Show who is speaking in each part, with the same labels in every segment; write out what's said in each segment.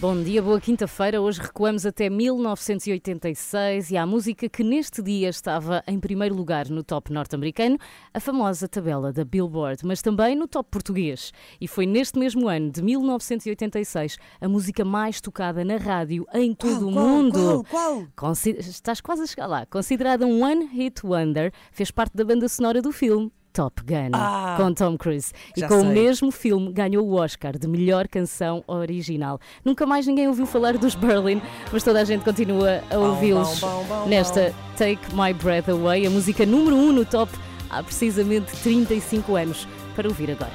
Speaker 1: Bom dia, boa quinta-feira. Hoje recuamos até 1986 e à música que neste dia estava em primeiro lugar no top norte-americano, a famosa tabela da Billboard, mas também no top português. E foi neste mesmo ano de 1986 a música mais tocada na rádio em todo o
Speaker 2: qual,
Speaker 1: mundo.
Speaker 2: qual, qual?
Speaker 1: Estás quase a chegar lá. Considerada um One Hit Wonder, fez parte da banda sonora do filme. Top Gun,
Speaker 2: Ah,
Speaker 1: com Tom Cruise. E com o
Speaker 2: sei.
Speaker 1: mesmo filme ganhou o Oscar de melhor canção original. Nunca mais ninguém ouviu falar dos Berlin, mas toda a gente continua a ouvi-los nesta Take My Breath Away, a música número 1 um no top há precisamente 35 anos. Para ouvir agora.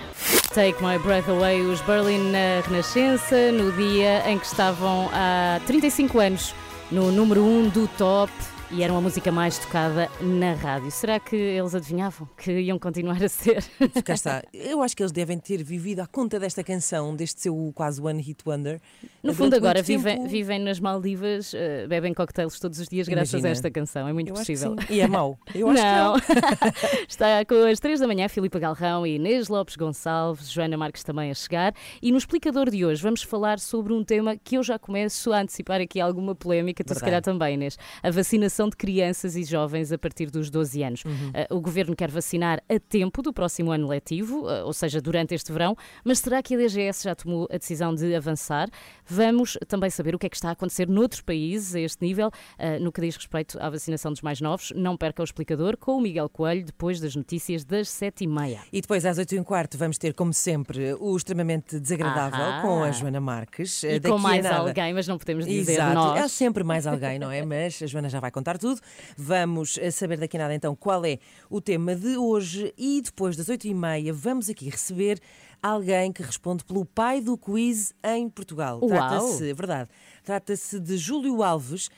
Speaker 1: Take My Breath Away, os Berlin na Renascença, no dia em que estavam há 35 anos no número 1 um do top. E era uma música mais tocada na rádio. Será que eles adivinhavam que iam continuar a ser?
Speaker 2: Cá está. Eu acho que eles devem ter vivido à conta desta canção, deste seu quase One Hit Wonder.
Speaker 1: No
Speaker 2: Durante
Speaker 1: fundo, agora vivem,
Speaker 2: tempo.
Speaker 1: vivem nas Maldivas, eh, bebem cocktails todos os dias graças
Speaker 2: Imagina.
Speaker 1: a esta canção. É muito
Speaker 2: Eu
Speaker 1: possível.
Speaker 2: E é mau. Eu acho
Speaker 1: não.
Speaker 2: que não.
Speaker 1: Está com as três da manhã, Filipe Galrão e Inês Lopes Gonçalves, Joana Marques também a chegar. E no explicador de hoje vamos falar sobre um tema que eu já começo a antecipar aqui alguma polémica, tu se calhar também, Inês. A vacinação de crianças e jovens a partir dos 12 anos.
Speaker 2: Uhum.
Speaker 1: Eh, o governo quer vacinar a tempo do próximo ano letivo, eh, ou seja, durante este verão, mas será que a DGS já tomou a decisão de avançar? Vamos também saber o que é que está a acontecer noutros países a este nível, eh, no que diz respeito à vacinação dos mais novos. Não perca o explicador com o Miguel Coelho, depois das notícias das 7h30.
Speaker 2: E depois, às 8 e um quarto, vamos ter, como sempre, o extremamente desagradável
Speaker 1: Ahá.
Speaker 2: com a Joana Marques.
Speaker 1: E
Speaker 2: Daqui
Speaker 1: com mais alguém, mas não podemos dizer
Speaker 2: Exato.
Speaker 1: nós.
Speaker 2: Há sempre mais alguém, não é? Mas a Joana já vai contar tudo. Vamos eh, saber daqui a nada então qual é o tema de hoje e depois das 8h30 vamos aqui receber alguém que responde pelo pai do quiz em Portugal.
Speaker 1: Uau.
Speaker 2: Trata-se, é verdade, trata-se de Júlio Alves.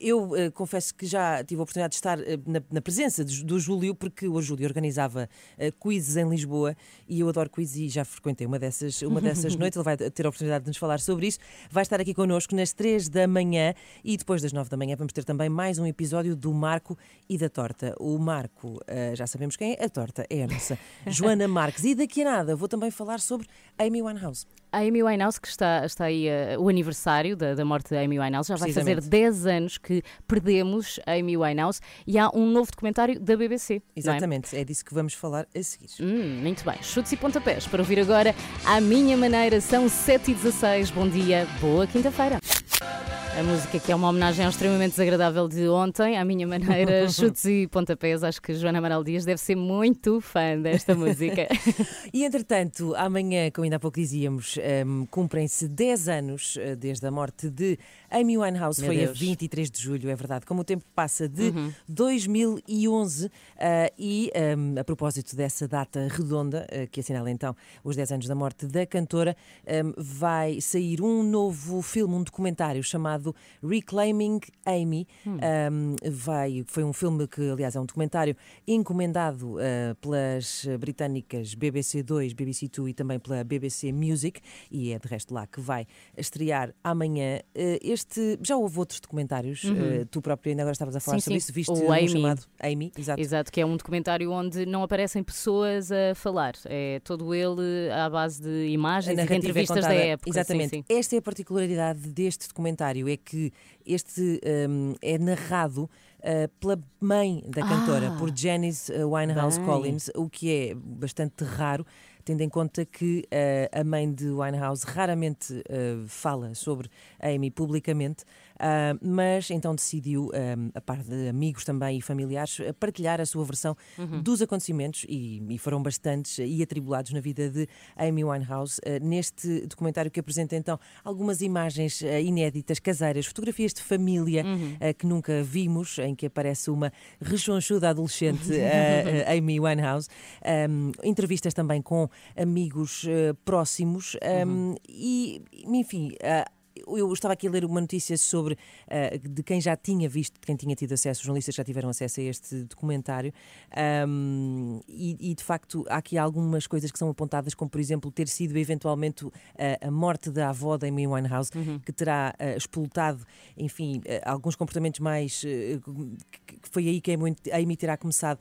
Speaker 2: Eu eh, confesso que já tive a oportunidade de estar eh, na, presença do Júlio, porque o Júlio organizava eh, quizzes em Lisboa e eu adoro quizzes e já frequentei uma dessas, uma dessas noites. Ele vai ter a oportunidade de nos falar sobre isso. Vai estar aqui connosco nas 3 da manhã e depois das 9 da manhã vamos ter também mais um episódio do Marco e da Torta. O Marco, já sabemos quem é, a Torta é a nossa Joana Marques. E daqui a nada vou também falar sobre Amy Winehouse.
Speaker 1: A Amy Winehouse, que está, está aí eh, o aniversário da, da morte da Amy Winehouse, já vai fazer
Speaker 2: Precisamente.
Speaker 1: 10 anos que perdemos a Amy Winehouse e há um novo documentário da BBC. é?
Speaker 2: Exatamente, é disso que vamos falar a seguir.
Speaker 1: Hum, muito bem. Chutes e pontapés para ouvir agora à minha maneira. São 7h16. Bom dia, boa quinta-feira. A música que é uma homenagem ao extremamente desagradável de ontem, à minha maneira, chutes e pontapés. Acho que Joana Amaral Dias deve ser muito fã desta música.
Speaker 2: E entretanto, amanhã, como ainda há pouco dizíamos, hum, cumprem-se 10 anos eh, desde a morte de Amy Winehouse.
Speaker 1: Meu
Speaker 2: Foi a
Speaker 1: Deus.
Speaker 2: 23 de julho, é verdade. Como o tempo passa de
Speaker 1: Uhum.
Speaker 2: 2011 ah, e hum, a propósito dessa data redonda, ah, que assinala então os 10 anos da morte da cantora, hum, vai sair um novo filme, um documentário chamado Reclaiming Amy.
Speaker 1: Hum.
Speaker 2: Um, vai, foi um filme que, aliás, é um documentário encomendado uh, pelas britânicas BBC 2, BBC 2 e também pela BBC Music, e é de resto lá que vai estrear amanhã. Uh, este já houve outros documentários, uh, tu próprio ainda agora estavas a falar
Speaker 1: Uhum. Sim,
Speaker 2: sobre
Speaker 1: sim.
Speaker 2: isso, viste
Speaker 1: O
Speaker 2: um
Speaker 1: Amy.
Speaker 2: chamado Amy, exato.
Speaker 1: Exato, que é um documentário onde não aparecem pessoas a falar. É todo ele à base de imagens e de
Speaker 2: é
Speaker 1: entrevistas da
Speaker 2: contada.
Speaker 1: época.
Speaker 2: Exatamente.
Speaker 1: sim.
Speaker 2: Esta é a particularidade deste documentário, é que este hum, é narrado uh, pela mãe da cantora,
Speaker 1: Ah,
Speaker 2: por Janice uh, Winehouse
Speaker 1: bem.
Speaker 2: Collins, o que é bastante raro, tendo em conta que uh, a mãe de Winehouse raramente uh, fala sobre Amy publicamente. Uh, mas então decidiu, um, a par de amigos também e familiares, partilhar a sua versão uhum. dos acontecimentos, e, e, foram bastantes e atribulados na vida de Amy Winehouse, uh, neste documentário que apresenta então algumas imagens uh, inéditas, caseiras, fotografias de família uhum. que nunca vimos, em que aparece uma rechonchuda adolescente, Amy Winehouse, um, entrevistas também com amigos próximos, um, uhum. e enfim eu estava aqui a ler uma notícia sobre uh, de quem já tinha visto, de quem tinha tido acesso, os jornalistas já tiveram acesso a este documentário, um, e, e, de facto há aqui algumas coisas que são apontadas, como por exemplo ter sido eventualmente uh, a morte da avó da Amy Winehouse, uhum. que terá uh, expultado, enfim, alguns comportamentos mais. que foi aí que a Amy terá começado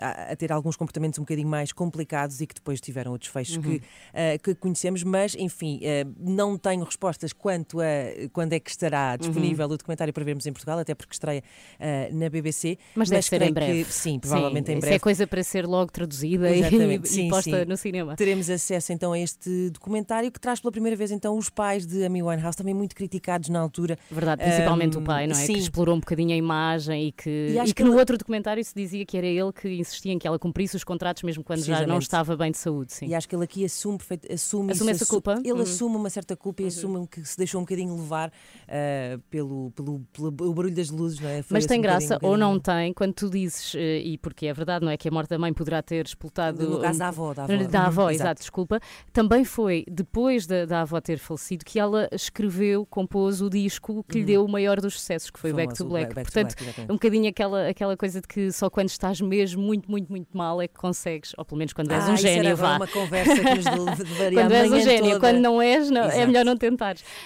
Speaker 2: a, a, ter alguns comportamentos um bocadinho mais complicados e que depois tiveram o desfecho uhum. que, que conhecemos, mas enfim, não tenho respostas quanto a quando é que estará disponível uhum. o documentário para vermos em Portugal, até porque estreia uh, na BBC.
Speaker 1: Mas, deve ser em breve.
Speaker 2: Que, sim, provavelmente sim, em breve.
Speaker 1: Isso é coisa para ser logo traduzida e, sim, e, posta sim. no cinema.
Speaker 2: Teremos acesso então a este documentário que traz pela primeira vez então os pais de Amy Winehouse, também muito criticados na altura.
Speaker 1: Verdade, principalmente um, o pai, não é? Sim. Que explorou um bocadinho a imagem e que, e, e que, que no ele... outro documentário se dizia que era ele que insistia em que ela cumprisse os contratos mesmo quando já não estava bem de saúde. Sim.
Speaker 2: E acho que ele aqui assume, assume,
Speaker 1: assume
Speaker 2: isso,
Speaker 1: essa culpa.
Speaker 2: Ele uhum. assume uma certa culpa e uhum. assume que se deixou um bocadinho levar uh, pelo, pelo, pelo, barulho das luzes, não é?
Speaker 1: Foi Mas tem um graça um ou não tem, quando tu dizes, uh, e porque é verdade, não é? Que a morte da mãe poderá ter explotado.
Speaker 2: No caso da avó, da avó.
Speaker 1: Da avó, uhum, exato, desculpa. Também foi depois da, da avó ter falecido que ela escreveu, compôs o disco que uhum. lhe deu o maior dos sucessos, que foi Back to Black. Back Portanto, to Black, um bocadinho aquela, aquela coisa de que só quando estás mesmo muito, muito, muito mal é que consegues, ou pelo menos quando és
Speaker 2: ah,
Speaker 1: um gênio, vá.
Speaker 2: uma conversa que nos
Speaker 1: Quando és um gênio, toda. quando não és, não, é melhor não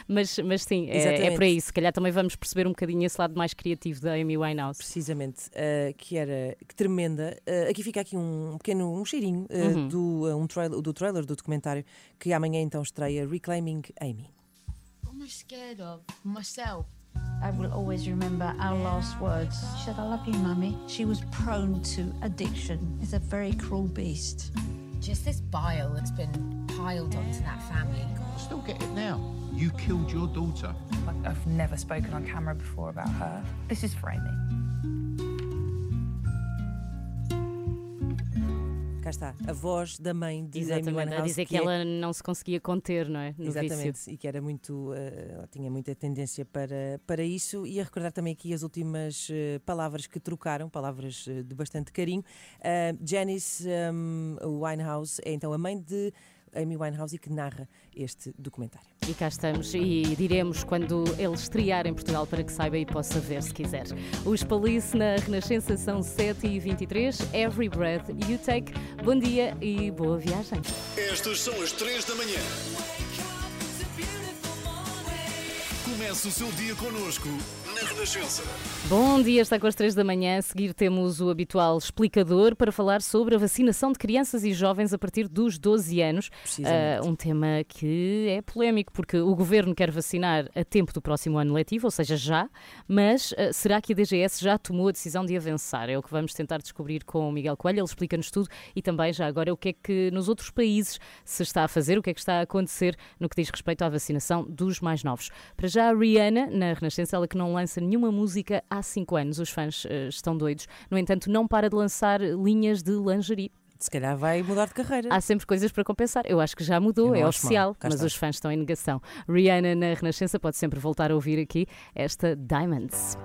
Speaker 1: Mas, mas sim, é, é por aí. Se calhar também vamos perceber um bocadinho esse lado mais criativo da Amy Winehouse.
Speaker 2: Precisamente, uh, que era que tremenda. Uh, aqui fica aqui um pequeno um cheirinho uh, uhum. do, um trailer, do trailer do documentário que amanhã então estreia Reclaiming Amy.
Speaker 3: What am I scared of? Myself. I will always remember our last words. She said, I love you, Mummy. She was prone to addiction. It's a very cruel beast.
Speaker 4: Just this bile that's been piled onto that family.
Speaker 5: I still get it now. You killed your daughter.
Speaker 6: I've never spoken on camera before about her. This is for
Speaker 2: está, a voz da mãe de
Speaker 1: Exatamente,
Speaker 2: Amy Winehouse.
Speaker 1: a dizer que, que é... ela não se conseguia conter, não é?
Speaker 2: No Exatamente, vício. e que era muito, uh, tinha muita tendência para, para isso. E a recordar também aqui as últimas uh, palavras que trocaram, palavras uh, de bastante carinho. Janice um, Winehouse é então a mãe de Amy Winehouse e que narra este documentário.
Speaker 1: E cá estamos e diremos quando ele estrear em Portugal para que saiba e possa ver se quiser. Os Palice na Renascença são 7h23. Every breath you take. Bom dia e boa viagem.
Speaker 7: Estas são as 3 da manhã. Comece o seu dia connosco na Renascença.
Speaker 1: Bom dia, está com as 3 da manhã. A seguir temos o habitual explicador para falar sobre a vacinação de crianças e jovens a partir dos 12 anos. Uh, um tema que é polémico, porque o governo quer vacinar a tempo do próximo ano letivo, ou seja, já, mas uh, será que a DGS já tomou a decisão de avançar? É o que vamos tentar descobrir com o Miguel Coelho. Ele explica-nos tudo e também já agora o que é que nos outros países se está a fazer, o que é que está a acontecer no que diz respeito à vacinação dos mais novos. Para já, a Rihanna, na Renascença, ela que não lança nenhuma música há cinco anos. Os fãs uh, estão doidos. No entanto, não para de lançar linhas de lingerie
Speaker 2: se calhar vai mudar de carreira.
Speaker 1: Há sempre coisas para compensar. Eu acho que já mudou, é oficial, mas os fãs estão em negação. Rihanna na Renascença pode sempre voltar a ouvir aqui esta Diamonds.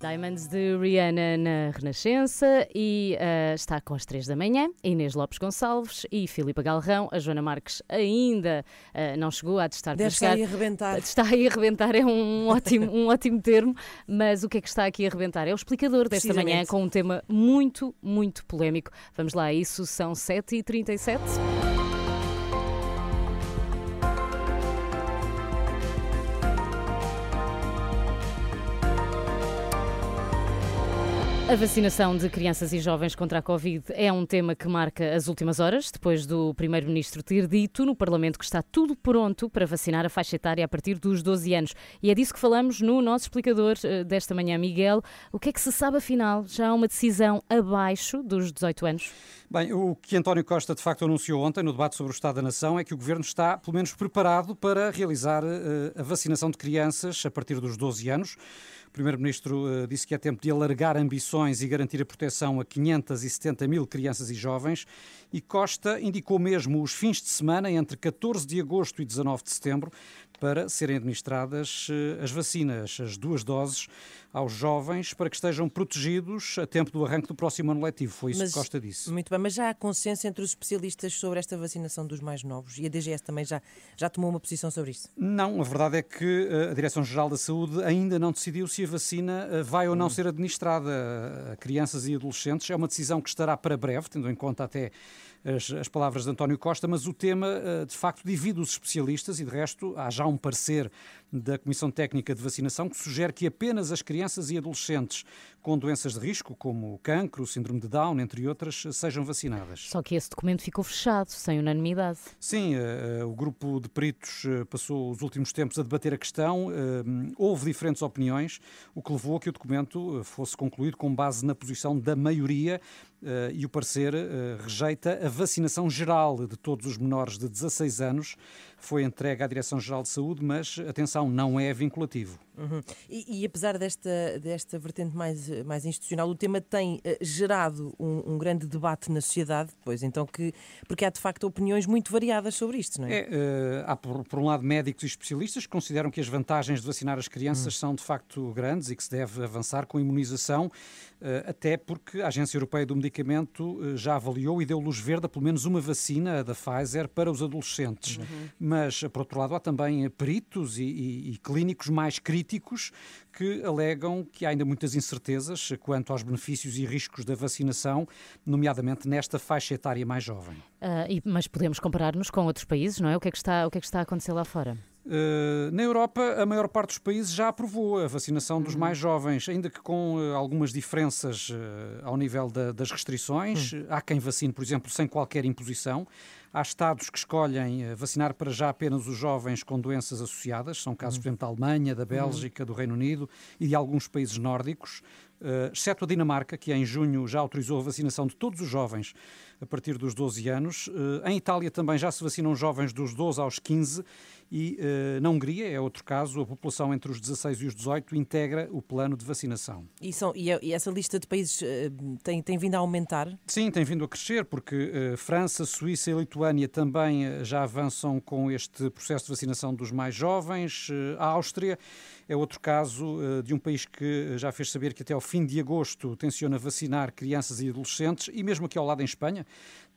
Speaker 1: Diamonds de Rihanna na Renascença e uh, está com as três da manhã. Inês Lopes Gonçalves e Filipa Galrão. A Joana Marques ainda uh, não chegou a testar
Speaker 2: Deve estar a arrebentar.
Speaker 1: Está a arrebentar, é um ótimo, um ótimo termo, mas o que é que está aqui a arrebentar? É o explicador desta manhã com um tema muito, muito polémico. Vamos lá a isso são 7h37. A vacinação de crianças e jovens contra a Covid é um tema que marca as últimas horas, depois do Primeiro-Ministro ter dito no Parlamento que está tudo pronto para vacinar a faixa etária a partir dos 12 anos. E é disso que falamos no nosso explicador eh, desta manhã, Miguel. O que é que se sabe afinal? Já há uma decisão abaixo dos 18 anos?
Speaker 8: Bem, o que António Costa de facto anunciou ontem no debate sobre o Estado da Nação é que o Governo está, pelo menos, preparado para realizar eh, a vacinação de crianças a partir dos 12 anos. O Primeiro-Ministro uh, disse que é tempo de alargar ambições e garantir a proteção a 570 mil crianças e jovens. E Costa indicou mesmo os fins de semana entre 14 de agosto e 19 de setembro para serem administradas uh, as vacinas, as duas doses, aos jovens para que estejam protegidos a tempo do arranque do próximo ano letivo. Foi isso
Speaker 2: Mas,
Speaker 8: que Costa disse.
Speaker 2: Muito bem, mas já há consenso entre os especialistas sobre esta vacinação dos mais novos e a DGS também já, já tomou uma posição sobre isso?
Speaker 8: Não, a verdade é que uh, a Direção-Geral da Saúde ainda não decidiu se a vacina uh, vai ou não
Speaker 2: Hum.
Speaker 8: ser administrada a crianças e adolescentes. É uma decisão que estará para breve, tendo em conta até as, as palavras de António Costa, mas o tema, uh, de facto, divide os especialistas e, de resto, há já um parecer da Comissão Técnica de Vacinação que sugere que apenas as crianças e adolescentes com doenças de risco, como o cancro, o síndrome de Down, entre outras, sejam vacinadas.
Speaker 1: Só que esse documento ficou fechado, sem unanimidade.
Speaker 8: Sim, uh, o grupo de peritos uh, passou os últimos tempos a debater a questão. Houve diferentes opiniões, o que levou a que o documento fosse concluído com base na posição da maioria e o parecer rejeita a vacinação geral de todos os menores de 16 anos. Foi entregue à Direção-Geral de Saúde, mas, atenção, não é vinculativo.
Speaker 2: Uhum. E, e, apesar desta, desta vertente mais, mais institucional, o tema tem uh, gerado um, um, grande debate na sociedade, pois então que porque há de facto opiniões muito variadas sobre isto, não é?
Speaker 8: é uh, há por, por, um lado médicos e especialistas que consideram que as vantagens de vacinar as crianças uhum. são de facto grandes e que se deve avançar com a imunização, até porque a Agência Europeia do Medicamento já avaliou e deu luz verde a pelo menos uma vacina, a da Pfizer, para os adolescentes. Uhum. Mas, por outro lado, há também peritos e, e, e clínicos mais críticos que alegam que há ainda muitas incertezas quanto aos benefícios e riscos da vacinação, nomeadamente nesta faixa etária mais jovem.
Speaker 1: Uh, e, mas podemos comparar-nos com outros países, não é? O que é que está, o que é que está a acontecer lá fora?
Speaker 8: Uh, na Europa, a maior parte dos países já aprovou a vacinação dos mais jovens, ainda que com uh, algumas diferenças uh, ao nível da, das restrições. Hum. Há quem vacine, por exemplo, sem qualquer imposição. Há Estados que escolhem vacinar para já apenas os jovens com doenças associadas, são casos, por exemplo, da Alemanha, da Bélgica, do Reino Unido e de alguns países nórdicos, exceto a Dinamarca, que em junho já autorizou a vacinação de todos os jovens a partir dos 12 anos. Em Itália também já se vacinam jovens dos 12 aos 15 e uh, na Hungria, é outro caso, a população entre os 16 e os 18 integra o plano de vacinação.
Speaker 2: E, são, e, e essa lista de países uh, tem, tem vindo a aumentar?
Speaker 8: Sim, tem vindo a crescer, porque uh, França, Suíça e Lituânia também já avançam com este processo de vacinação dos mais jovens. a Áustria é outro caso de um país que já fez saber que até ao fim de agosto tenciona vacinar crianças e adolescentes, e mesmo aqui ao lado em Espanha,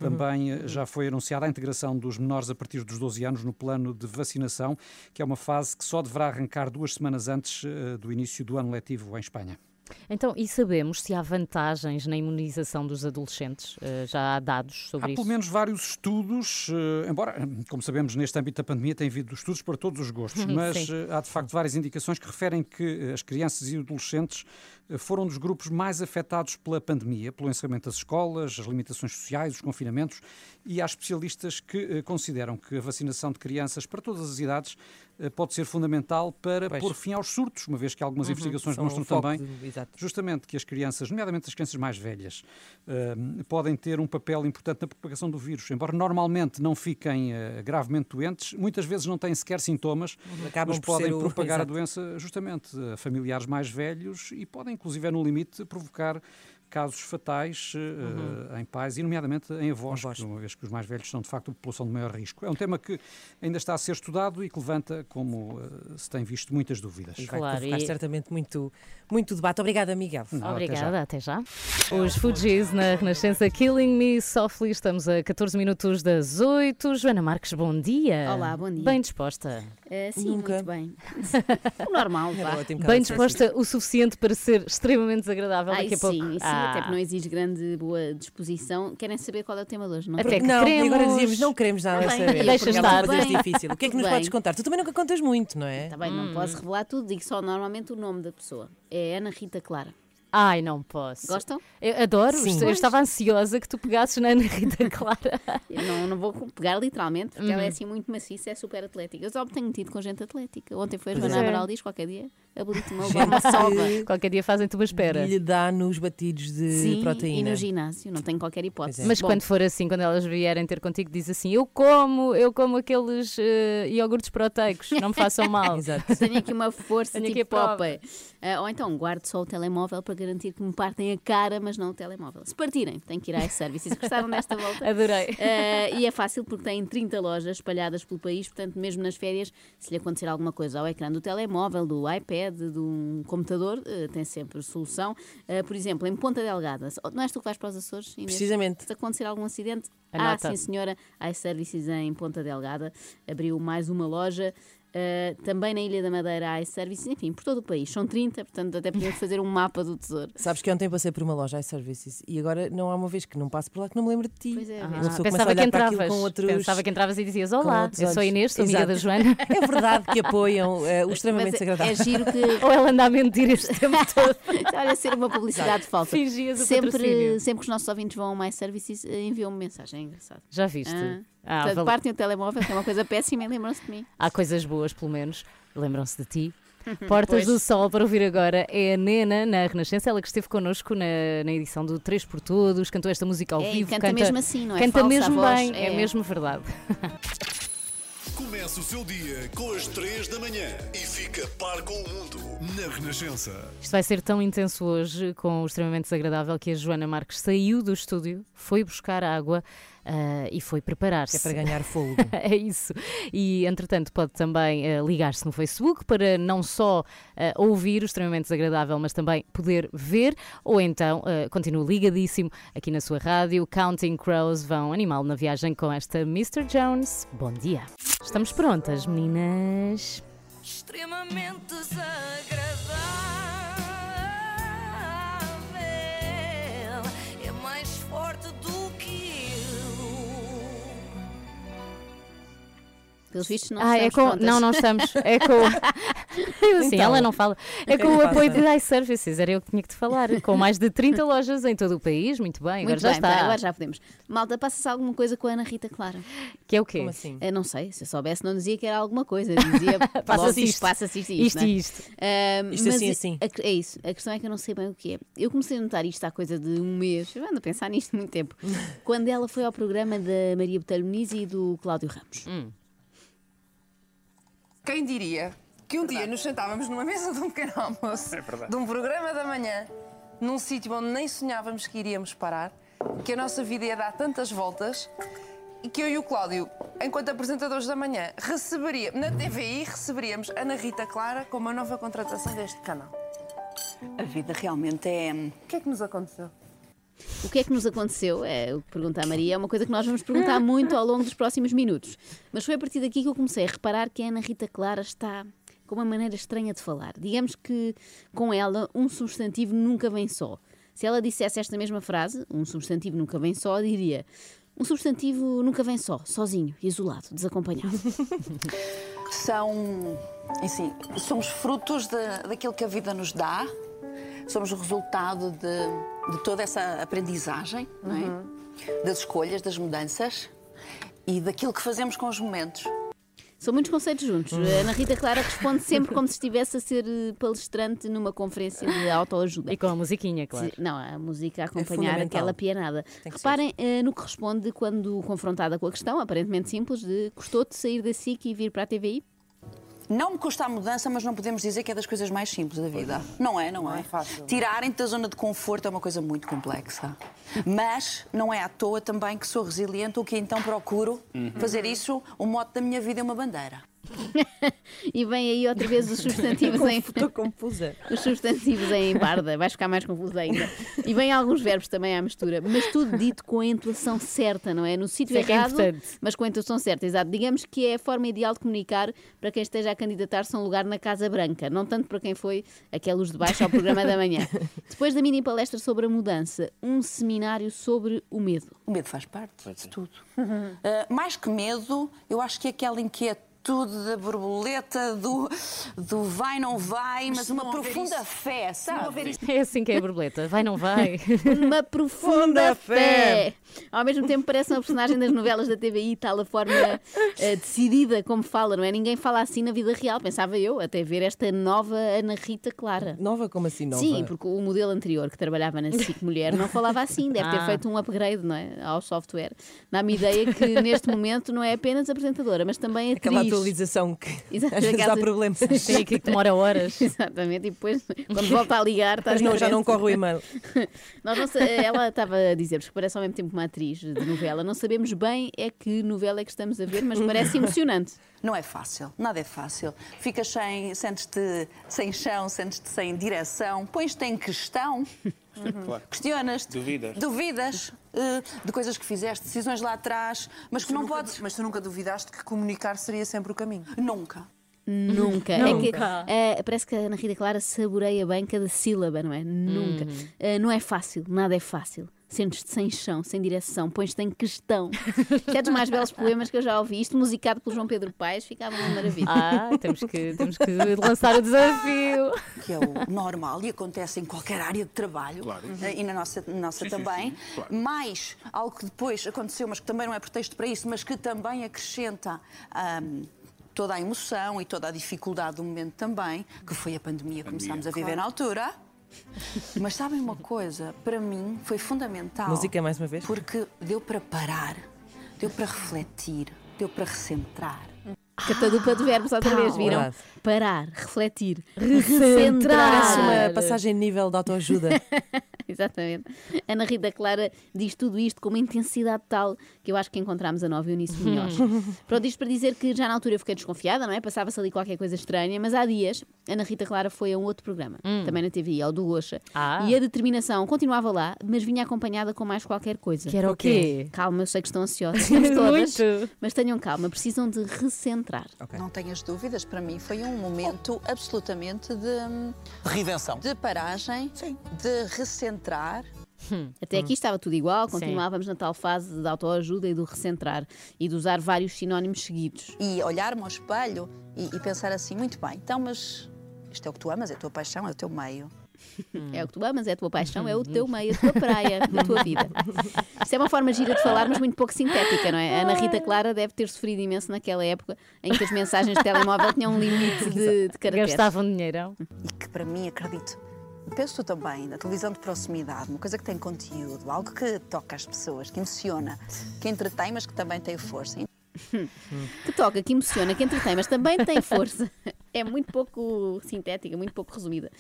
Speaker 8: também uhum. já foi anunciada a integração dos menores a partir dos 12 anos no plano de vacinação, que é uma fase que só deverá arrancar duas semanas antes uh, do início do ano letivo em Espanha.
Speaker 1: Então, e sabemos se há vantagens na imunização dos adolescentes? Uh, já há dados sobre
Speaker 8: há
Speaker 1: isso?
Speaker 8: Há pelo menos vários estudos, uh, embora, como sabemos, neste âmbito da pandemia tem havido estudos para todos os gostos, mas uh, há de facto várias indicações que referem que as crianças e adolescentes foram dos grupos mais afetados pela pandemia, pelo encerramento das escolas, as limitações sociais, os confinamentos, e há especialistas que consideram que a vacinação de crianças para todas as idades pode ser fundamental para pois. pôr fim aos surtos, uma vez que algumas uhum, investigações demonstram também
Speaker 2: de...
Speaker 8: justamente que as crianças, nomeadamente as crianças mais velhas, uh, podem ter um papel importante na propagação do vírus. Embora normalmente não fiquem uh, gravemente doentes, muitas vezes não têm sequer sintomas,
Speaker 2: Acabam
Speaker 8: mas podem
Speaker 2: o...
Speaker 8: propagar
Speaker 2: Exato.
Speaker 8: a doença justamente a familiares mais velhos e podem, inclusive, no limite, provocar casos fatais uhum. uh, em pais e, nomeadamente, em avós, avós. uma vez que os mais velhos são, de facto, a população de maior risco. É um tema que ainda está a ser estudado e que levanta, como uh, se tem visto, muitas dúvidas.
Speaker 2: E vai claro, provocar e... certamente muito, muito debate. Obrigada, Miguel.
Speaker 1: Não, Obrigada, até já. até já. Os Fujis na Renascença Killing Me Softly. Estamos a 14 minutos das 8. Joana Marques, bom dia.
Speaker 9: Olá, bom dia.
Speaker 1: Bem disposta?
Speaker 9: Uh, sim, Nunca. muito bem. o normal, vá.
Speaker 1: Bem disposta o suficiente para ser extremamente desagradável
Speaker 9: Ai,
Speaker 1: daqui a pouco.
Speaker 9: Sim, sim, ah. Até porque não exige grande boa disposição. Querem saber qual é o tema de hoje, não?
Speaker 2: Até que não, queremos... e agora dizíamos, não queremos nada
Speaker 9: Tá
Speaker 2: saber.
Speaker 1: Deixa estar.
Speaker 2: É difícil. O que é que nos
Speaker 9: bem.
Speaker 2: podes contar? Tu também nunca contas muito, não é?
Speaker 9: Bem, não
Speaker 1: Hum.
Speaker 9: posso revelar tudo, digo só normalmente o nome da pessoa. É Ana Rita Clara.
Speaker 1: Ai, não posso.
Speaker 9: Gostam?
Speaker 1: Eu adoro.
Speaker 2: Sim.
Speaker 1: Eu
Speaker 2: Pois.
Speaker 1: estava ansiosa que tu pegasses na Ana Rita Clara.
Speaker 9: Eu não, não vou pegar literalmente, porque ela é
Speaker 1: Uhum.
Speaker 9: assim muito maciça, é super atlética. Eu só tenho tido com gente atlética. Ontem foi a Joana
Speaker 1: é.
Speaker 9: Amaral diz, qualquer dia, habilito-me uma.
Speaker 1: Qualquer dia fazem-te uma espera.
Speaker 2: E lhe dá nos batidos de
Speaker 9: Sim,
Speaker 2: proteína.
Speaker 9: e no ginásio, não tenho qualquer hipótese.
Speaker 1: Mas
Speaker 9: Bom,
Speaker 1: quando for assim, quando elas vierem ter contigo, diz assim: Eu como, eu como aqueles eh, iogurtes proteicos, não me façam mal.
Speaker 2: Exato.
Speaker 9: Tenho aqui uma força
Speaker 1: Tenho aqui
Speaker 9: tipo
Speaker 1: a prova.
Speaker 9: Popeye. Ah, ou então guardo só o telemóvel para garantir que me partem a cara, mas não o telemóvel. Se partirem, tenho que ir à iServices. Gostaram desta volta?
Speaker 1: Adorei.
Speaker 9: Ah, e é fácil porque tem 30 lojas espalhadas pelo país, portanto, mesmo nas férias, se lhe acontecer alguma coisa ao ecrã do telemóvel, do iPad, de um computador, ah, tem sempre solução. Ah, por exemplo, em Ponta Delgada, não és tu que vais para os Açores? Inês?
Speaker 2: Precisamente.
Speaker 9: Se acontecer algum acidente,
Speaker 1: Anota.
Speaker 9: ah, sim senhora, iServices em Ponta Delgada abriu mais uma loja. Uh, também na Ilha da Madeira há iServices, enfim, por todo o país. São 30, portanto até podemos fazer um mapa do tesouro.
Speaker 2: Sabes que ontem passei por uma loja iServices e agora não há uma vez que não passo por lá que não me lembro de ti.
Speaker 9: Pois é,
Speaker 2: Uma
Speaker 9: vês?
Speaker 2: pessoa começa a
Speaker 1: Pensava que entravas.
Speaker 2: com outros...
Speaker 1: Pensava que entravas e dizias: Olá, eu sou a. Inês, sou amiga
Speaker 2: Exato.
Speaker 1: da Joana.
Speaker 2: É verdade que apoiam eh, o extremamente
Speaker 9: Mas é-
Speaker 2: desagradável.
Speaker 9: É giro que.
Speaker 1: Ou ela anda a mentir este tempo todo.
Speaker 9: Olha, ser uma publicidade falsa.
Speaker 1: Fingias o
Speaker 9: Sempre,
Speaker 1: patrocínio.
Speaker 9: sempre que os nossos ouvintes vão a iServices, eh, enviam-me mensagem. É engraçado.
Speaker 1: Já viste?
Speaker 9: Ah.
Speaker 1: Ah,
Speaker 9: Portanto, partem o telemóvel, que é uma coisa péssima, e lembram-se de mim.
Speaker 1: Há coisas boas, pelo menos. Lembram-se de ti. Portas
Speaker 9: Pois.
Speaker 1: do Sol para ouvir agora é a Nena na Renascença, ela que esteve connosco na, na edição do Três por Todos, cantou esta música ao
Speaker 9: É,
Speaker 1: vivo.
Speaker 9: canta mesmo assim, não é
Speaker 1: Canta
Speaker 9: falsa a
Speaker 1: mesmo
Speaker 9: voz,
Speaker 1: bem, é.
Speaker 9: é.
Speaker 1: mesmo verdade.
Speaker 7: Começa o seu dia com as 3 da manhã e fica par com o mundo na Renascença.
Speaker 1: Isto vai ser tão intenso hoje, com o extremamente desagradável, que a Joana Marques saiu do estúdio, foi buscar água ah, e foi preparar-se.
Speaker 2: É para ganhar fogo.
Speaker 1: é isso. E, entretanto, pode também eh, ligar-se no Facebook para não só eh, ouvir o extremamente desagradável, mas também poder ver, ou então uh, continue ligadíssimo aqui na sua rádio. Counting Crows vão animá-lo na viagem com esta Mr. Jones. Bom dia. Estamos prontas, meninas?
Speaker 10: Extremamente desagradável.
Speaker 9: Pelos vistos, não
Speaker 1: ah, é
Speaker 9: estamos
Speaker 1: com.
Speaker 9: prontas.
Speaker 1: Não, não estamos. É com. Eu assim,
Speaker 2: Então,
Speaker 1: ela não fala. É
Speaker 2: é
Speaker 1: com o apoio de iServices, era eu que tinha que te falar. Com mais de 30 lojas em todo o país. Muito bem, agora
Speaker 9: Muito
Speaker 1: já
Speaker 9: bem,
Speaker 1: está.
Speaker 9: agora já podemos. Malta, passa-se alguma coisa com a Ana Rita Clara?
Speaker 1: Que é o quê?
Speaker 2: Como assim?
Speaker 9: Eu não sei, se eu soubesse, não dizia que era alguma coisa. Dizia
Speaker 1: Passa-se isto.
Speaker 9: Passa-se isto, e
Speaker 1: Isto
Speaker 9: não é?
Speaker 1: e isto.
Speaker 2: Isto
Speaker 9: mas
Speaker 2: assim,
Speaker 9: e-
Speaker 2: assim.
Speaker 9: a- é isso. A questão é que eu não sei bem o que é. Eu comecei a notar isto há coisa de um mês. Eu ando a pensar nisto há muito tempo. quando ela foi ao programa da Maria Botelho Muniz e do Cláudio Ramos.
Speaker 1: Hum.
Speaker 11: Quem diria que um dia nos sentávamos numa mesa de um pequeno almoço, de um programa da manhã, num sítio onde nem sonhávamos que iríamos parar, que a nossa vida ia dar tantas voltas e que eu e o Cláudio, enquanto apresentadores da manhã, receberia, na TVI receberíamos Ana Rita Clara como a nova contratação deste canal.
Speaker 12: A vida realmente é.
Speaker 11: O que é que nos aconteceu?
Speaker 9: O que é que nos aconteceu? É o que pergunta a Maria, é uma coisa que nós vamos perguntar muito ao longo dos próximos minutos. Mas foi a partir daqui que eu comecei a reparar que a Ana Rita Clara está com uma maneira estranha de falar. Digamos que com ela um substantivo nunca vem só. Se ela dissesse esta mesma frase, um substantivo nunca vem só, diria um substantivo nunca vem só, sozinho, isolado, desacompanhado.
Speaker 12: São. Assim, somos frutos de- daquilo que a vida nos dá, somos resultado de, de toda essa aprendizagem, não é? das escolhas, das mudanças e daquilo que fazemos com os momentos.
Speaker 9: São muitos conceitos juntos. A Ana Rita Clara responde sempre como se estivesse a ser eh, palestrante numa conferência de autoajuda.
Speaker 1: E com a musiquinha, claro.
Speaker 9: Se- Não, a música a acompanhar
Speaker 2: fundamental.
Speaker 9: aquela pianada. Reparem eh, no que responde quando confrontada com a questão, aparentemente simples, de custou-te sair da SIC e vir para a TVI?
Speaker 12: Não me custa a mudança, mas não podemos dizer que é das coisas mais simples da vida. Não é, não é? Tirarem-te da zona de conforto é uma coisa muito complexa. Mas não é à toa também que sou resiliente ou que então procuro fazer isso o mote da minha vida é uma bandeira.
Speaker 9: E vem aí outra vez os substantivos em.
Speaker 2: Estou confusa.
Speaker 9: Os substantivos em barda, vais ficar mais confuso ainda. E vem alguns verbos também à mistura, mas tudo dito com a entoação certa, não é? No sítio
Speaker 1: Isso é é
Speaker 9: errado,
Speaker 1: importante.
Speaker 9: mas com a entoação certa, exato. Digamos que é a forma ideal de comunicar para quem esteja a candidatar-se a um lugar na Casa Branca, não tanto para quem foi aquela luz de baixo ao programa da manhã. Depois da mini palestra sobre a mudança, um seminário sobre o medo.
Speaker 12: O medo faz parte de tudo. Uh, mais que medo, eu acho que é aquela inquietude tudo, da borboleta, do, do vai, não vai, mas, uma profunda fé, sabe?
Speaker 1: É assim que é a borboleta. Vai, não vai?
Speaker 9: Uma profunda fé. Ao mesmo tempo parece uma personagem das novelas da TVI, tal a forma eh, decidida como fala, não é? Ninguém fala assim na vida real, pensava eu, até ver esta nova Ana Rita Clara.
Speaker 2: Nova como assim nova?
Speaker 9: Sim, porque o modelo anterior que trabalhava na SIC Mulher não falava assim, deve ter
Speaker 1: Ah.
Speaker 9: feito um upgrade não é? ao software. Dá-me ideia que neste momento não é apenas apresentadora, mas também atriz.
Speaker 2: Atualização que
Speaker 9: Exato,
Speaker 2: às vezes há problemas.
Speaker 1: Tem aqui que demora horas.
Speaker 9: Exatamente, e depois, quando volta a ligar, está
Speaker 2: Mas não, já não corre o e-mail.
Speaker 9: Nós não sa- ela estava a dizer, porque parece ao mesmo tempo uma atriz de novela, não sabemos bem é que novela é que estamos a ver, mas parece emocionante.
Speaker 12: Não é fácil, nada é fácil. Ficas sem, sentes-te sem chão, sentes-te sem direção, pões-te em questão,
Speaker 13: Claro.
Speaker 12: questionas-te,
Speaker 13: Duvidas.
Speaker 12: duvidas eh, de coisas que fizeste, decisões lá atrás, mas que não
Speaker 11: nunca-
Speaker 12: podes.
Speaker 11: Mas tu nunca duvidaste que comunicar seria sempre o caminho?
Speaker 12: Nunca.
Speaker 9: Nunca. É que,
Speaker 1: Nunca.
Speaker 9: eh, parece que a Ana Rita Clara saboreia bem cada sílaba, não é? Nunca. Eh, não é fácil, nada é fácil. Sentes-te sem chão, sem direção, pões-te em questão. Isto é dos mais belos poemas que eu já ouvi. Isto musicado pelo João Pedro Paes, ficava uma maravilha.
Speaker 1: Ah, temos que, temos que lançar o desafio.
Speaker 12: que é o normal e acontece em qualquer área de trabalho eh, e na nossa, na nossa
Speaker 13: Sim, sim,
Speaker 12: também.
Speaker 13: sim, claro.
Speaker 12: Mais algo que depois aconteceu, mas que também não é pretexto para isso, mas que também acrescenta. ahm, Toda a emoção e toda a dificuldade do momento também, que foi a pandemia que começámos a viver na altura. Mas sabem uma coisa? Para mim foi fundamental.
Speaker 2: Música mais uma vez?
Speaker 12: Porque deu para parar, deu para refletir, deu para recentrar.
Speaker 9: Catadupa de verbos outra vez, viram?
Speaker 2: Verdade.
Speaker 9: Parar, refletir,
Speaker 2: Parece
Speaker 9: recentrar.
Speaker 2: uma passagem de nível de autoajuda.
Speaker 9: Exatamente. Ana Rita Clara diz tudo isto com uma intensidade tal que eu acho que encontramos a nova Eunice Munhoz. Pronto, isto para dizer que já na altura eu fiquei desconfiada, não é? Passava-se ali qualquer coisa estranha, mas há dias Ana Rita Clara foi a um outro programa, também na TVI, ao do Goxa.
Speaker 1: Ah.
Speaker 9: E a determinação continuava lá, mas vinha acompanhada com mais qualquer coisa.
Speaker 1: Que era o quê?
Speaker 9: Calma, eu sei que estão ansiosos, estamos todas,
Speaker 1: Muito.
Speaker 9: mas tenham calma, precisam de recentrar.
Speaker 12: Não tenhas dúvidas, para mim foi um momento absolutamente de,
Speaker 14: Redenção.
Speaker 12: de paragem, de recentrar.
Speaker 9: Até aqui estava tudo igual,
Speaker 1: Sim.
Speaker 9: continuávamos na tal fase de autoajuda e do recentrar e de usar vários sinónimos seguidos.
Speaker 12: E olhar-me ao espelho e, e pensar assim, muito bem, então, mas isto é o que tu amas, é a tua paixão, é o teu meio.
Speaker 9: É o que tu amas, é a tua paixão, é o teu meio, a tua praia, a tua vida. Isto é uma forma gira de falar, mas muito pouco sintética, não é? A Ana Rita Clara deve ter sofrido imenso naquela época em que as mensagens de telemóvel tinham um limite de, de caracteres.
Speaker 1: Gastavam dinheirão.
Speaker 12: E que para mim, acredito, penso também, na televisão de proximidade, uma coisa que tem conteúdo, algo que toca as pessoas, que emociona, que entretém, mas que também tem força.
Speaker 9: Que toca, que emociona, que entretém, mas também tem força. É muito pouco sintética, muito pouco resumida.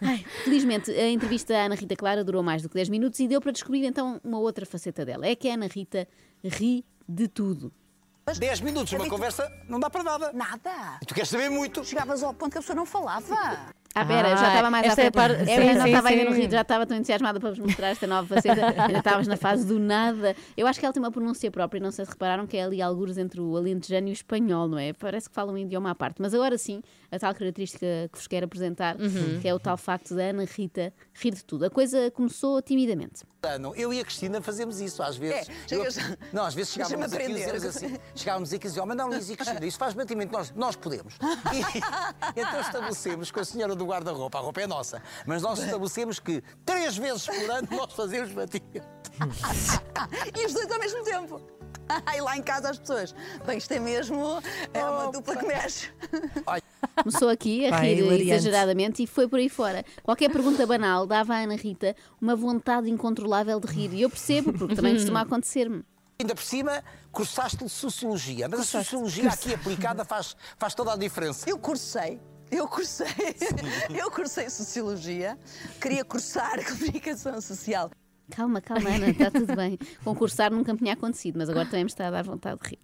Speaker 9: Ai, felizmente, a entrevista à Ana Rita Clara durou mais do que 10 minutos e deu para descobrir então uma outra faceta dela. É que a Ana Rita ri de tudo.
Speaker 14: 10 minutos, uma conversa não dá para nada.
Speaker 12: Nada.
Speaker 14: E tu queres saber muito.
Speaker 12: Chegavas ao ponto que a pessoa não falava.
Speaker 9: Ah, pera, eu já
Speaker 1: Ah,
Speaker 9: estava mais à
Speaker 1: esta é a parte-
Speaker 9: É,
Speaker 1: sim,
Speaker 9: eu não
Speaker 1: sim,
Speaker 9: estava ainda no rio, já estava tão entusiasmada para vos mostrar esta nova faceta. ainda estavas na fase do nada. Eu acho que ela tem uma pronúncia própria, não sei se repararam que é ali algures entre o alentejano e o espanhol, não é? Parece que fala um idioma à parte. Mas agora sim, a tal característica que vos quero apresentar,
Speaker 1: Uhum.
Speaker 9: que é o tal facto da Ana Rita rir de tudo. A coisa começou timidamente.
Speaker 14: Eu e a Cristina fazemos isso às vezes.
Speaker 12: É,
Speaker 14: Eu- não, às vezes chegávamos aqui e dizíamos assim, chegávamos aqui e dizíamos, mas não, Liz e Cristina, isso faz batimento, nós, nós podemos. E, então estabelecemos com a senhora do guarda-roupa, a roupa é nossa, mas nós estabelecemos que três vezes por ano nós fazemos batimento.
Speaker 12: e os dois ao mesmo tempo. E lá em casa as pessoas. Bem, isto é mesmo. É uma dupla que mexe.
Speaker 9: Começou aqui a
Speaker 2: é
Speaker 9: rir
Speaker 2: hilariante.
Speaker 9: exageradamente e foi por aí fora. Qualquer pergunta banal dava à Ana Rita uma vontade incontrolável de rir. E eu percebo, porque também costuma acontecer-me.
Speaker 14: Ainda por cima, cursaste de Sociologia, mas a Sociologia aqui aplicada faz, faz toda a diferença.
Speaker 12: Eu cursei. Eu cursei. Eu cursei Sociologia. Queria cursar Comunicação Social.
Speaker 9: Calma, calma, Ana, está tudo bem. Concursar nunca me tinha acontecido, mas agora também me está a dar vontade de rir.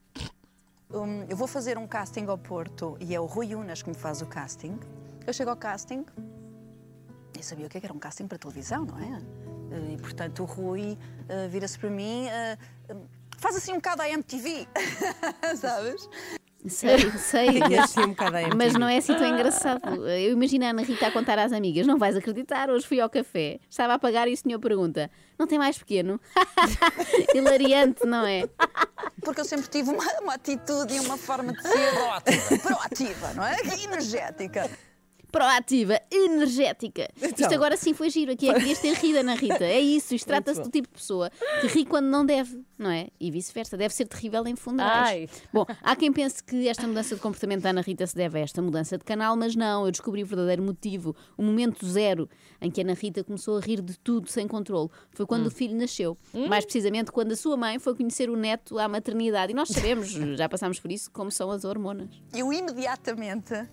Speaker 12: Hum, eu vou fazer um casting ao Porto e é o Rui Unas que me faz o casting. Eu chego ao casting e sabia o que é era um casting para televisão, não é? E portanto o Rui eh, vira-se para mim, eh, hum, faz assim um bocado a MTV, sabes?
Speaker 9: Sei, sei.
Speaker 2: E assim um.
Speaker 9: Mas não é assim tão engraçado. Eu imagino a Ana Rita a contar às amigas: não vais acreditar, hoje fui ao café, estava a pagar e o senhor pergunta: não tem mais pequeno? Hilariante, não é?
Speaker 3: Porque eu sempre tive uma, uma atitude e uma forma de ser
Speaker 14: Proativa.
Speaker 3: proativa, não é? Energética.
Speaker 9: Proativa, energética.
Speaker 2: Então.
Speaker 9: Isto agora sim foi giro. Aqui é que devias ter rido, Ana Rita. É isso. Isto trata-se do tipo de pessoa que ri quando não deve, não é? E vice-versa. Deve ser terrível em funerais.
Speaker 1: Ai.
Speaker 9: Bom, há quem pense que esta mudança de comportamento da Ana Rita se deve a esta mudança de canal, mas não. Eu descobri o verdadeiro motivo. O momento zero em que a Ana Rita começou a rir de tudo sem controle. Foi quando o filho nasceu. Mais precisamente quando a sua mãe foi conhecer o neto à maternidade. E nós sabemos, já passámos por isso, como são as hormonas.
Speaker 3: Eu imediatamente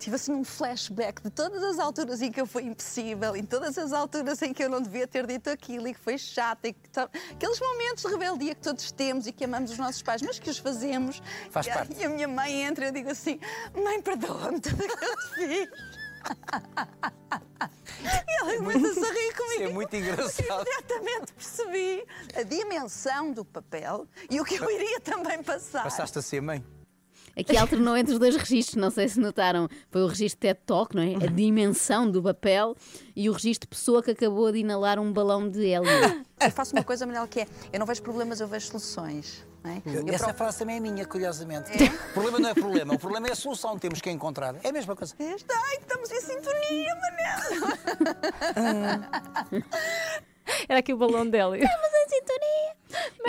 Speaker 3: tive assim um flashback de todas as alturas em que eu fui impossível, em todas as alturas em que eu não devia ter dito aquilo e que foi chato, e que to- aqueles momentos de rebeldia que todos temos e que amamos os nossos pais, mas que os fazemos.
Speaker 14: Faz
Speaker 3: e, a-
Speaker 14: parte.
Speaker 3: e a minha mãe entra e eu digo assim: Mãe, perdoa-me tudo o que eu te fiz. E ela começa a rir comigo.
Speaker 14: Isso é muito engraçado.
Speaker 3: Imediatamente percebi a dimensão do papel e o que eu iria também passar.
Speaker 14: Passaste a ser mãe.
Speaker 9: Aqui alternou entre os dois registros, não sei se notaram. Foi o registro TED Talk, não é? A dimensão do papel e o registro pessoa que acabou de inalar um balão de hélio.
Speaker 3: Eu faço uma coisa, Manel, que é: eu não vejo problemas, eu vejo soluções. Não é? Eu
Speaker 14: Essa
Speaker 3: procuro-
Speaker 14: frase também é minha, curiosamente. O problema não é problema, o problema é a solução, temos que encontrar. É a mesma coisa.
Speaker 3: Ai, estamos em sintonia, Manel!
Speaker 1: Era aqui o balão dela.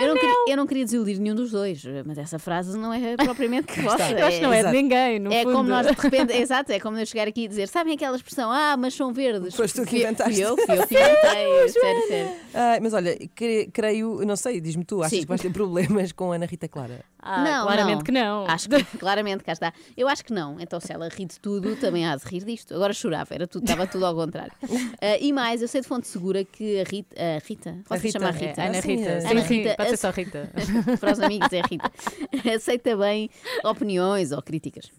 Speaker 9: Eu não, queria, eu não queria desiludir nenhum dos dois, mas essa frase não é propriamente vossa.
Speaker 1: Eu acho que não é de
Speaker 2: Exato.
Speaker 1: ninguém, no
Speaker 9: É
Speaker 1: fundo.
Speaker 9: como nós de repente, exato, é como eu chegar aqui e dizer, sabem aquela expressão, ah, mas são verdes.
Speaker 2: Foste tu que inventaste.
Speaker 9: Fui eu, fui eu que inventei, sério, sério.
Speaker 2: Ah, mas olha, cre- creio, não sei, diz-me tu, achas
Speaker 9: Sim.
Speaker 2: que vais ter problemas com a Ana Rita Clara?
Speaker 1: Ah,
Speaker 9: não,
Speaker 1: claramente
Speaker 9: não.
Speaker 1: que não.
Speaker 9: Acho que, claramente, cá está. Eu acho que não. Então, se ela ri de tudo, também há de rir disto. Agora chorava, era tudo, estava tudo ao contrário. Ah, e mais, eu sei de fonte segura que a Rita. A Rita posso
Speaker 2: A Rita,
Speaker 9: chamar
Speaker 2: é,
Speaker 9: Rita?
Speaker 1: Ana
Speaker 2: Sim,
Speaker 1: Rita.
Speaker 2: é.
Speaker 1: Sim,
Speaker 9: Ana
Speaker 1: sim,
Speaker 9: Rita,
Speaker 1: pode ser só Rita.
Speaker 9: Para os amigos é Rita. Aceita bem opiniões ou críticas.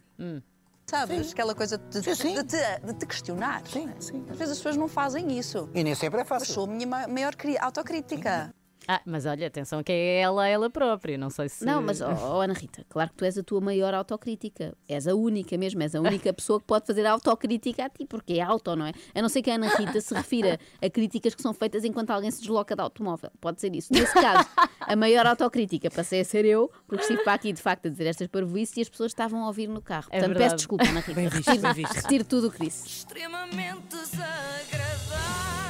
Speaker 3: Sabes? Aquela coisa de, de,
Speaker 14: sim.
Speaker 3: de te, de te questionar.
Speaker 14: Sim, sim.
Speaker 3: Às vezes as pessoas não fazem isso.
Speaker 14: E nem sempre é
Speaker 3: Eu
Speaker 14: fácil.
Speaker 3: sou a minha ma- maior autocrítica.
Speaker 1: Ah, mas olha, atenção que é ela, ela própria. Não sei se.
Speaker 9: Não, mas, oh, oh, Ana Rita, claro que tu és a tua maior autocrítica. És a única mesmo, és a única pessoa que pode fazer autocrítica a ti, porque é auto, não é? A não ser que a Ana Rita se refira a críticas que são feitas enquanto alguém se desloca de automóvel. Pode ser isso. Nesse caso, a maior autocrítica passei a ser eu, porque estive para aqui de facto a dizer estas parvoíces e as pessoas estavam a ouvir no carro.
Speaker 1: É
Speaker 9: Portanto,
Speaker 1: verdade.
Speaker 9: peço desculpa, Ana Rita.
Speaker 2: Bem visto,
Speaker 9: retiro,
Speaker 2: bem visto.
Speaker 9: retiro tudo o que disse.
Speaker 10: extremamente desagradável.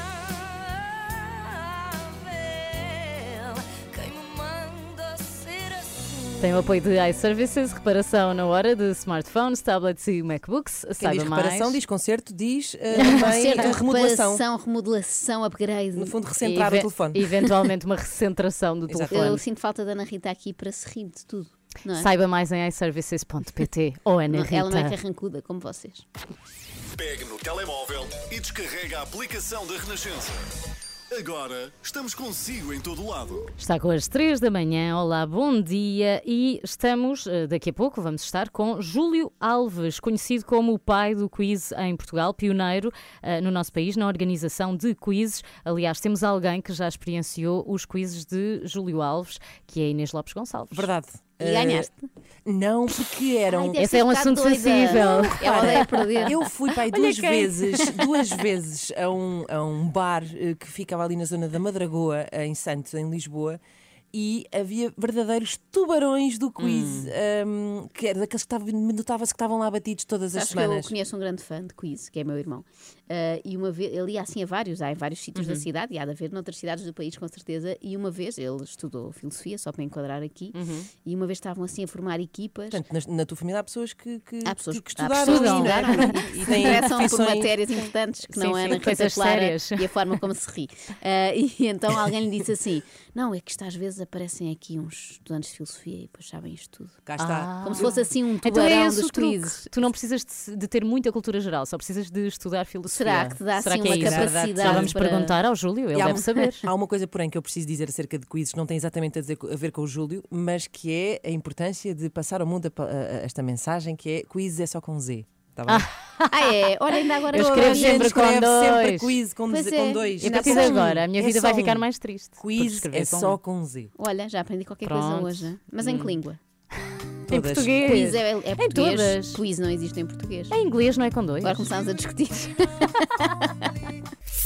Speaker 1: Tem o apoio de iServices, reparação na hora de smartphones, tablets e MacBooks.
Speaker 2: Quem
Speaker 1: Saiba
Speaker 2: diz reparação,
Speaker 1: mais.
Speaker 2: diz concerto, diz eh, também
Speaker 9: Concerto,
Speaker 2: remodelação.
Speaker 9: reparação, remodelação, upgrade.
Speaker 2: No fundo, recentrar o telefone.
Speaker 1: Eventualmente uma recentração do
Speaker 2: Exato.
Speaker 1: telefone.
Speaker 9: Eu sinto falta da Ana Rita aqui para se rir de tudo. Não é?
Speaker 1: Saiba mais em iServices.pt ou Ana
Speaker 9: Não,
Speaker 1: Rita.
Speaker 9: ela não é carrancuda como vocês.
Speaker 7: Pegue no telemóvel e descarrega a aplicação da Renascença. Agora estamos consigo em todo lado.
Speaker 1: Está com as 3 da manhã. Olá, bom dia. E estamos, eh, daqui a pouco, vamos estar com Júlio Alves, conhecido como o pai do quiz em Portugal, pioneiro eh, no nosso país na organização de quizzes. Aliás, temos alguém que já experienciou os quizzes de Júlio Alves, que é Inês Lopes Gonçalves.
Speaker 2: Verdade.
Speaker 9: E
Speaker 2: Eh,
Speaker 9: ganhaste?
Speaker 2: Não, porque eram.
Speaker 9: Ai,
Speaker 1: Esse é um assunto
Speaker 9: doida.
Speaker 1: sensível.
Speaker 9: Ela perder.
Speaker 2: Eu fui pai duas
Speaker 1: quem.
Speaker 2: vezes, duas vezes a um, a um bar eh, que ficava ali na zona da Madragoa, em Santos, em Lisboa. E havia verdadeiros tubarões do quiz,
Speaker 9: Hum.
Speaker 2: um, que era daqueles que estavam- notava-se que estavam lá batidos todas as
Speaker 9: que eu
Speaker 2: semanas.
Speaker 9: conheço um grande fã de quiz, que é meu irmão. Ah, e uma vez, ele ia assim a vários, há em vários sítios
Speaker 2: Uhum.
Speaker 9: da cidade, e há de haver noutras cidades do país, com certeza. E uma vez ele estudou filosofia, só para enquadrar aqui,
Speaker 2: Uhum.
Speaker 9: e uma vez estavam assim a formar equipas.
Speaker 2: Portanto, na, na tua família há pessoas que, que,
Speaker 9: Há pessoas
Speaker 2: que,
Speaker 9: que há
Speaker 2: estudaram,
Speaker 9: pessoas que
Speaker 2: não é?
Speaker 9: estudaram
Speaker 2: e,
Speaker 9: se
Speaker 2: têm
Speaker 9: interessam por
Speaker 2: profissões-
Speaker 9: matérias importantes que
Speaker 1: Sim,
Speaker 9: não é
Speaker 1: sim,
Speaker 9: na Rita
Speaker 1: coisas
Speaker 9: Clara
Speaker 1: sérias.
Speaker 9: e a forma como se ri. Ah, e então alguém lhe disse assim: Não, é que isto às vezes aparecem aqui uns estudantes de filosofia e depois sabem isto tudo.
Speaker 2: Cá está.
Speaker 9: Como se fosse assim um
Speaker 1: Então
Speaker 9: tubarão
Speaker 1: é esse
Speaker 9: dos quizzes.
Speaker 1: Tu não precisas de, de ter muita cultura geral, só precisas de estudar filosofia.
Speaker 9: Será que te dá
Speaker 1: Será
Speaker 9: assim
Speaker 1: que é
Speaker 9: uma
Speaker 1: isso?
Speaker 9: capacidade
Speaker 1: Já vamos
Speaker 9: para-
Speaker 1: perguntar ao Júlio, ele
Speaker 2: há
Speaker 1: deve
Speaker 2: um-
Speaker 1: saber.
Speaker 2: Há uma coisa, porém, que eu preciso dizer acerca de quizzes, que não tem exatamente a, dizer- a ver com o Júlio, mas que é a importância de passar ao mundo a a- a- esta mensagem que é quiz é só com Z. Está bem?
Speaker 9: Ah, é? Olha, ainda agora
Speaker 1: Eu escrevo sempre com
Speaker 2: escreve sempre
Speaker 1: dois.
Speaker 2: quiz com,
Speaker 9: Pois
Speaker 2: Z-
Speaker 9: é.
Speaker 2: com dois.
Speaker 1: E a partir de agora, a minha
Speaker 2: É
Speaker 1: vida vai
Speaker 2: um.
Speaker 1: ficar mais triste.
Speaker 2: Quiz é
Speaker 1: com
Speaker 2: só
Speaker 1: um.
Speaker 2: com Z.
Speaker 9: Olha, já aprendi qualquer coisa
Speaker 1: Pronto.
Speaker 9: hoje. Mas em que língua?
Speaker 1: Em
Speaker 2: Todas.
Speaker 1: português.
Speaker 9: Quiz é, é
Speaker 1: Em
Speaker 9: português.
Speaker 1: todas.
Speaker 9: Quiz não existe em português.
Speaker 1: Em inglês não é com dois.
Speaker 9: Agora começámos a discutir.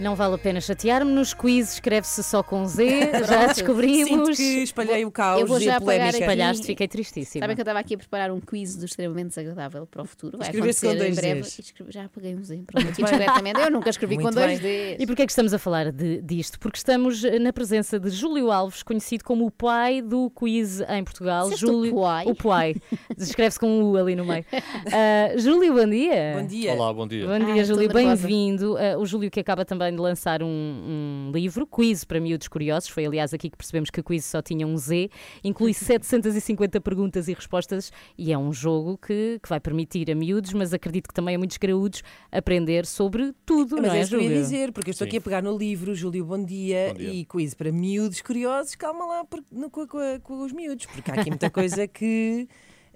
Speaker 1: Não vale a pena chatear-me. Nos quiz escreve-se só com Z, já descobrimos.
Speaker 2: Sinto que espalhei o caos
Speaker 9: Eu vou
Speaker 2: e
Speaker 9: já
Speaker 2: a
Speaker 9: apagar
Speaker 2: polémica.
Speaker 9: aqui-
Speaker 1: Espalhaste, fiquei tristíssima.
Speaker 9: Sabem que eu estava aqui a preparar um quiz do extremamente desagradável para o futuro. Vai
Speaker 2: Escreveste
Speaker 9: acontecer
Speaker 2: com
Speaker 9: em
Speaker 2: dois
Speaker 9: breve.
Speaker 2: Ds.
Speaker 9: E escrevi- Já apaguei um Z. Pronto, aqui discretamente. Eu nunca escrevi com
Speaker 2: Muito
Speaker 9: dois
Speaker 2: bem.
Speaker 9: Ds.
Speaker 1: E porquê é que estamos a falar de- disto? Porque estamos eh, na presença de Júlio Alves, conhecido como o pai do quiz em Portugal.
Speaker 9: O
Speaker 1: Júlio,
Speaker 9: pai?
Speaker 1: o pai. Escreve-se com um U ali no meio. Ah, Júlio, bom dia.
Speaker 2: Bom dia.
Speaker 15: Olá, bom dia.
Speaker 1: Bom
Speaker 9: Ai,
Speaker 1: dia,
Speaker 9: estou
Speaker 1: Júlio. Bem-vindo. Ah, o Júlio que acaba também de lançar um, um livro, Quiz para Miúdos Curiosos. Foi, aliás, aqui que percebemos que o quiz só tinha um Z. Inclui 750 perguntas e respostas e é um jogo que, que vai permitir a miúdos, mas acredito que também a muitos graúdos, aprender sobre tudo,
Speaker 2: Mas
Speaker 1: não
Speaker 2: é
Speaker 1: é,
Speaker 2: isso que eu ia
Speaker 1: Júlio?
Speaker 2: dizer, porque eu estou
Speaker 15: Sim.
Speaker 2: aqui a pegar no livro, Júlio, bom dia,
Speaker 15: Bom dia.
Speaker 2: e quiz para miúdos curiosos, calma lá por- no- com, com- com os miúdos, porque há aqui muita coisa que.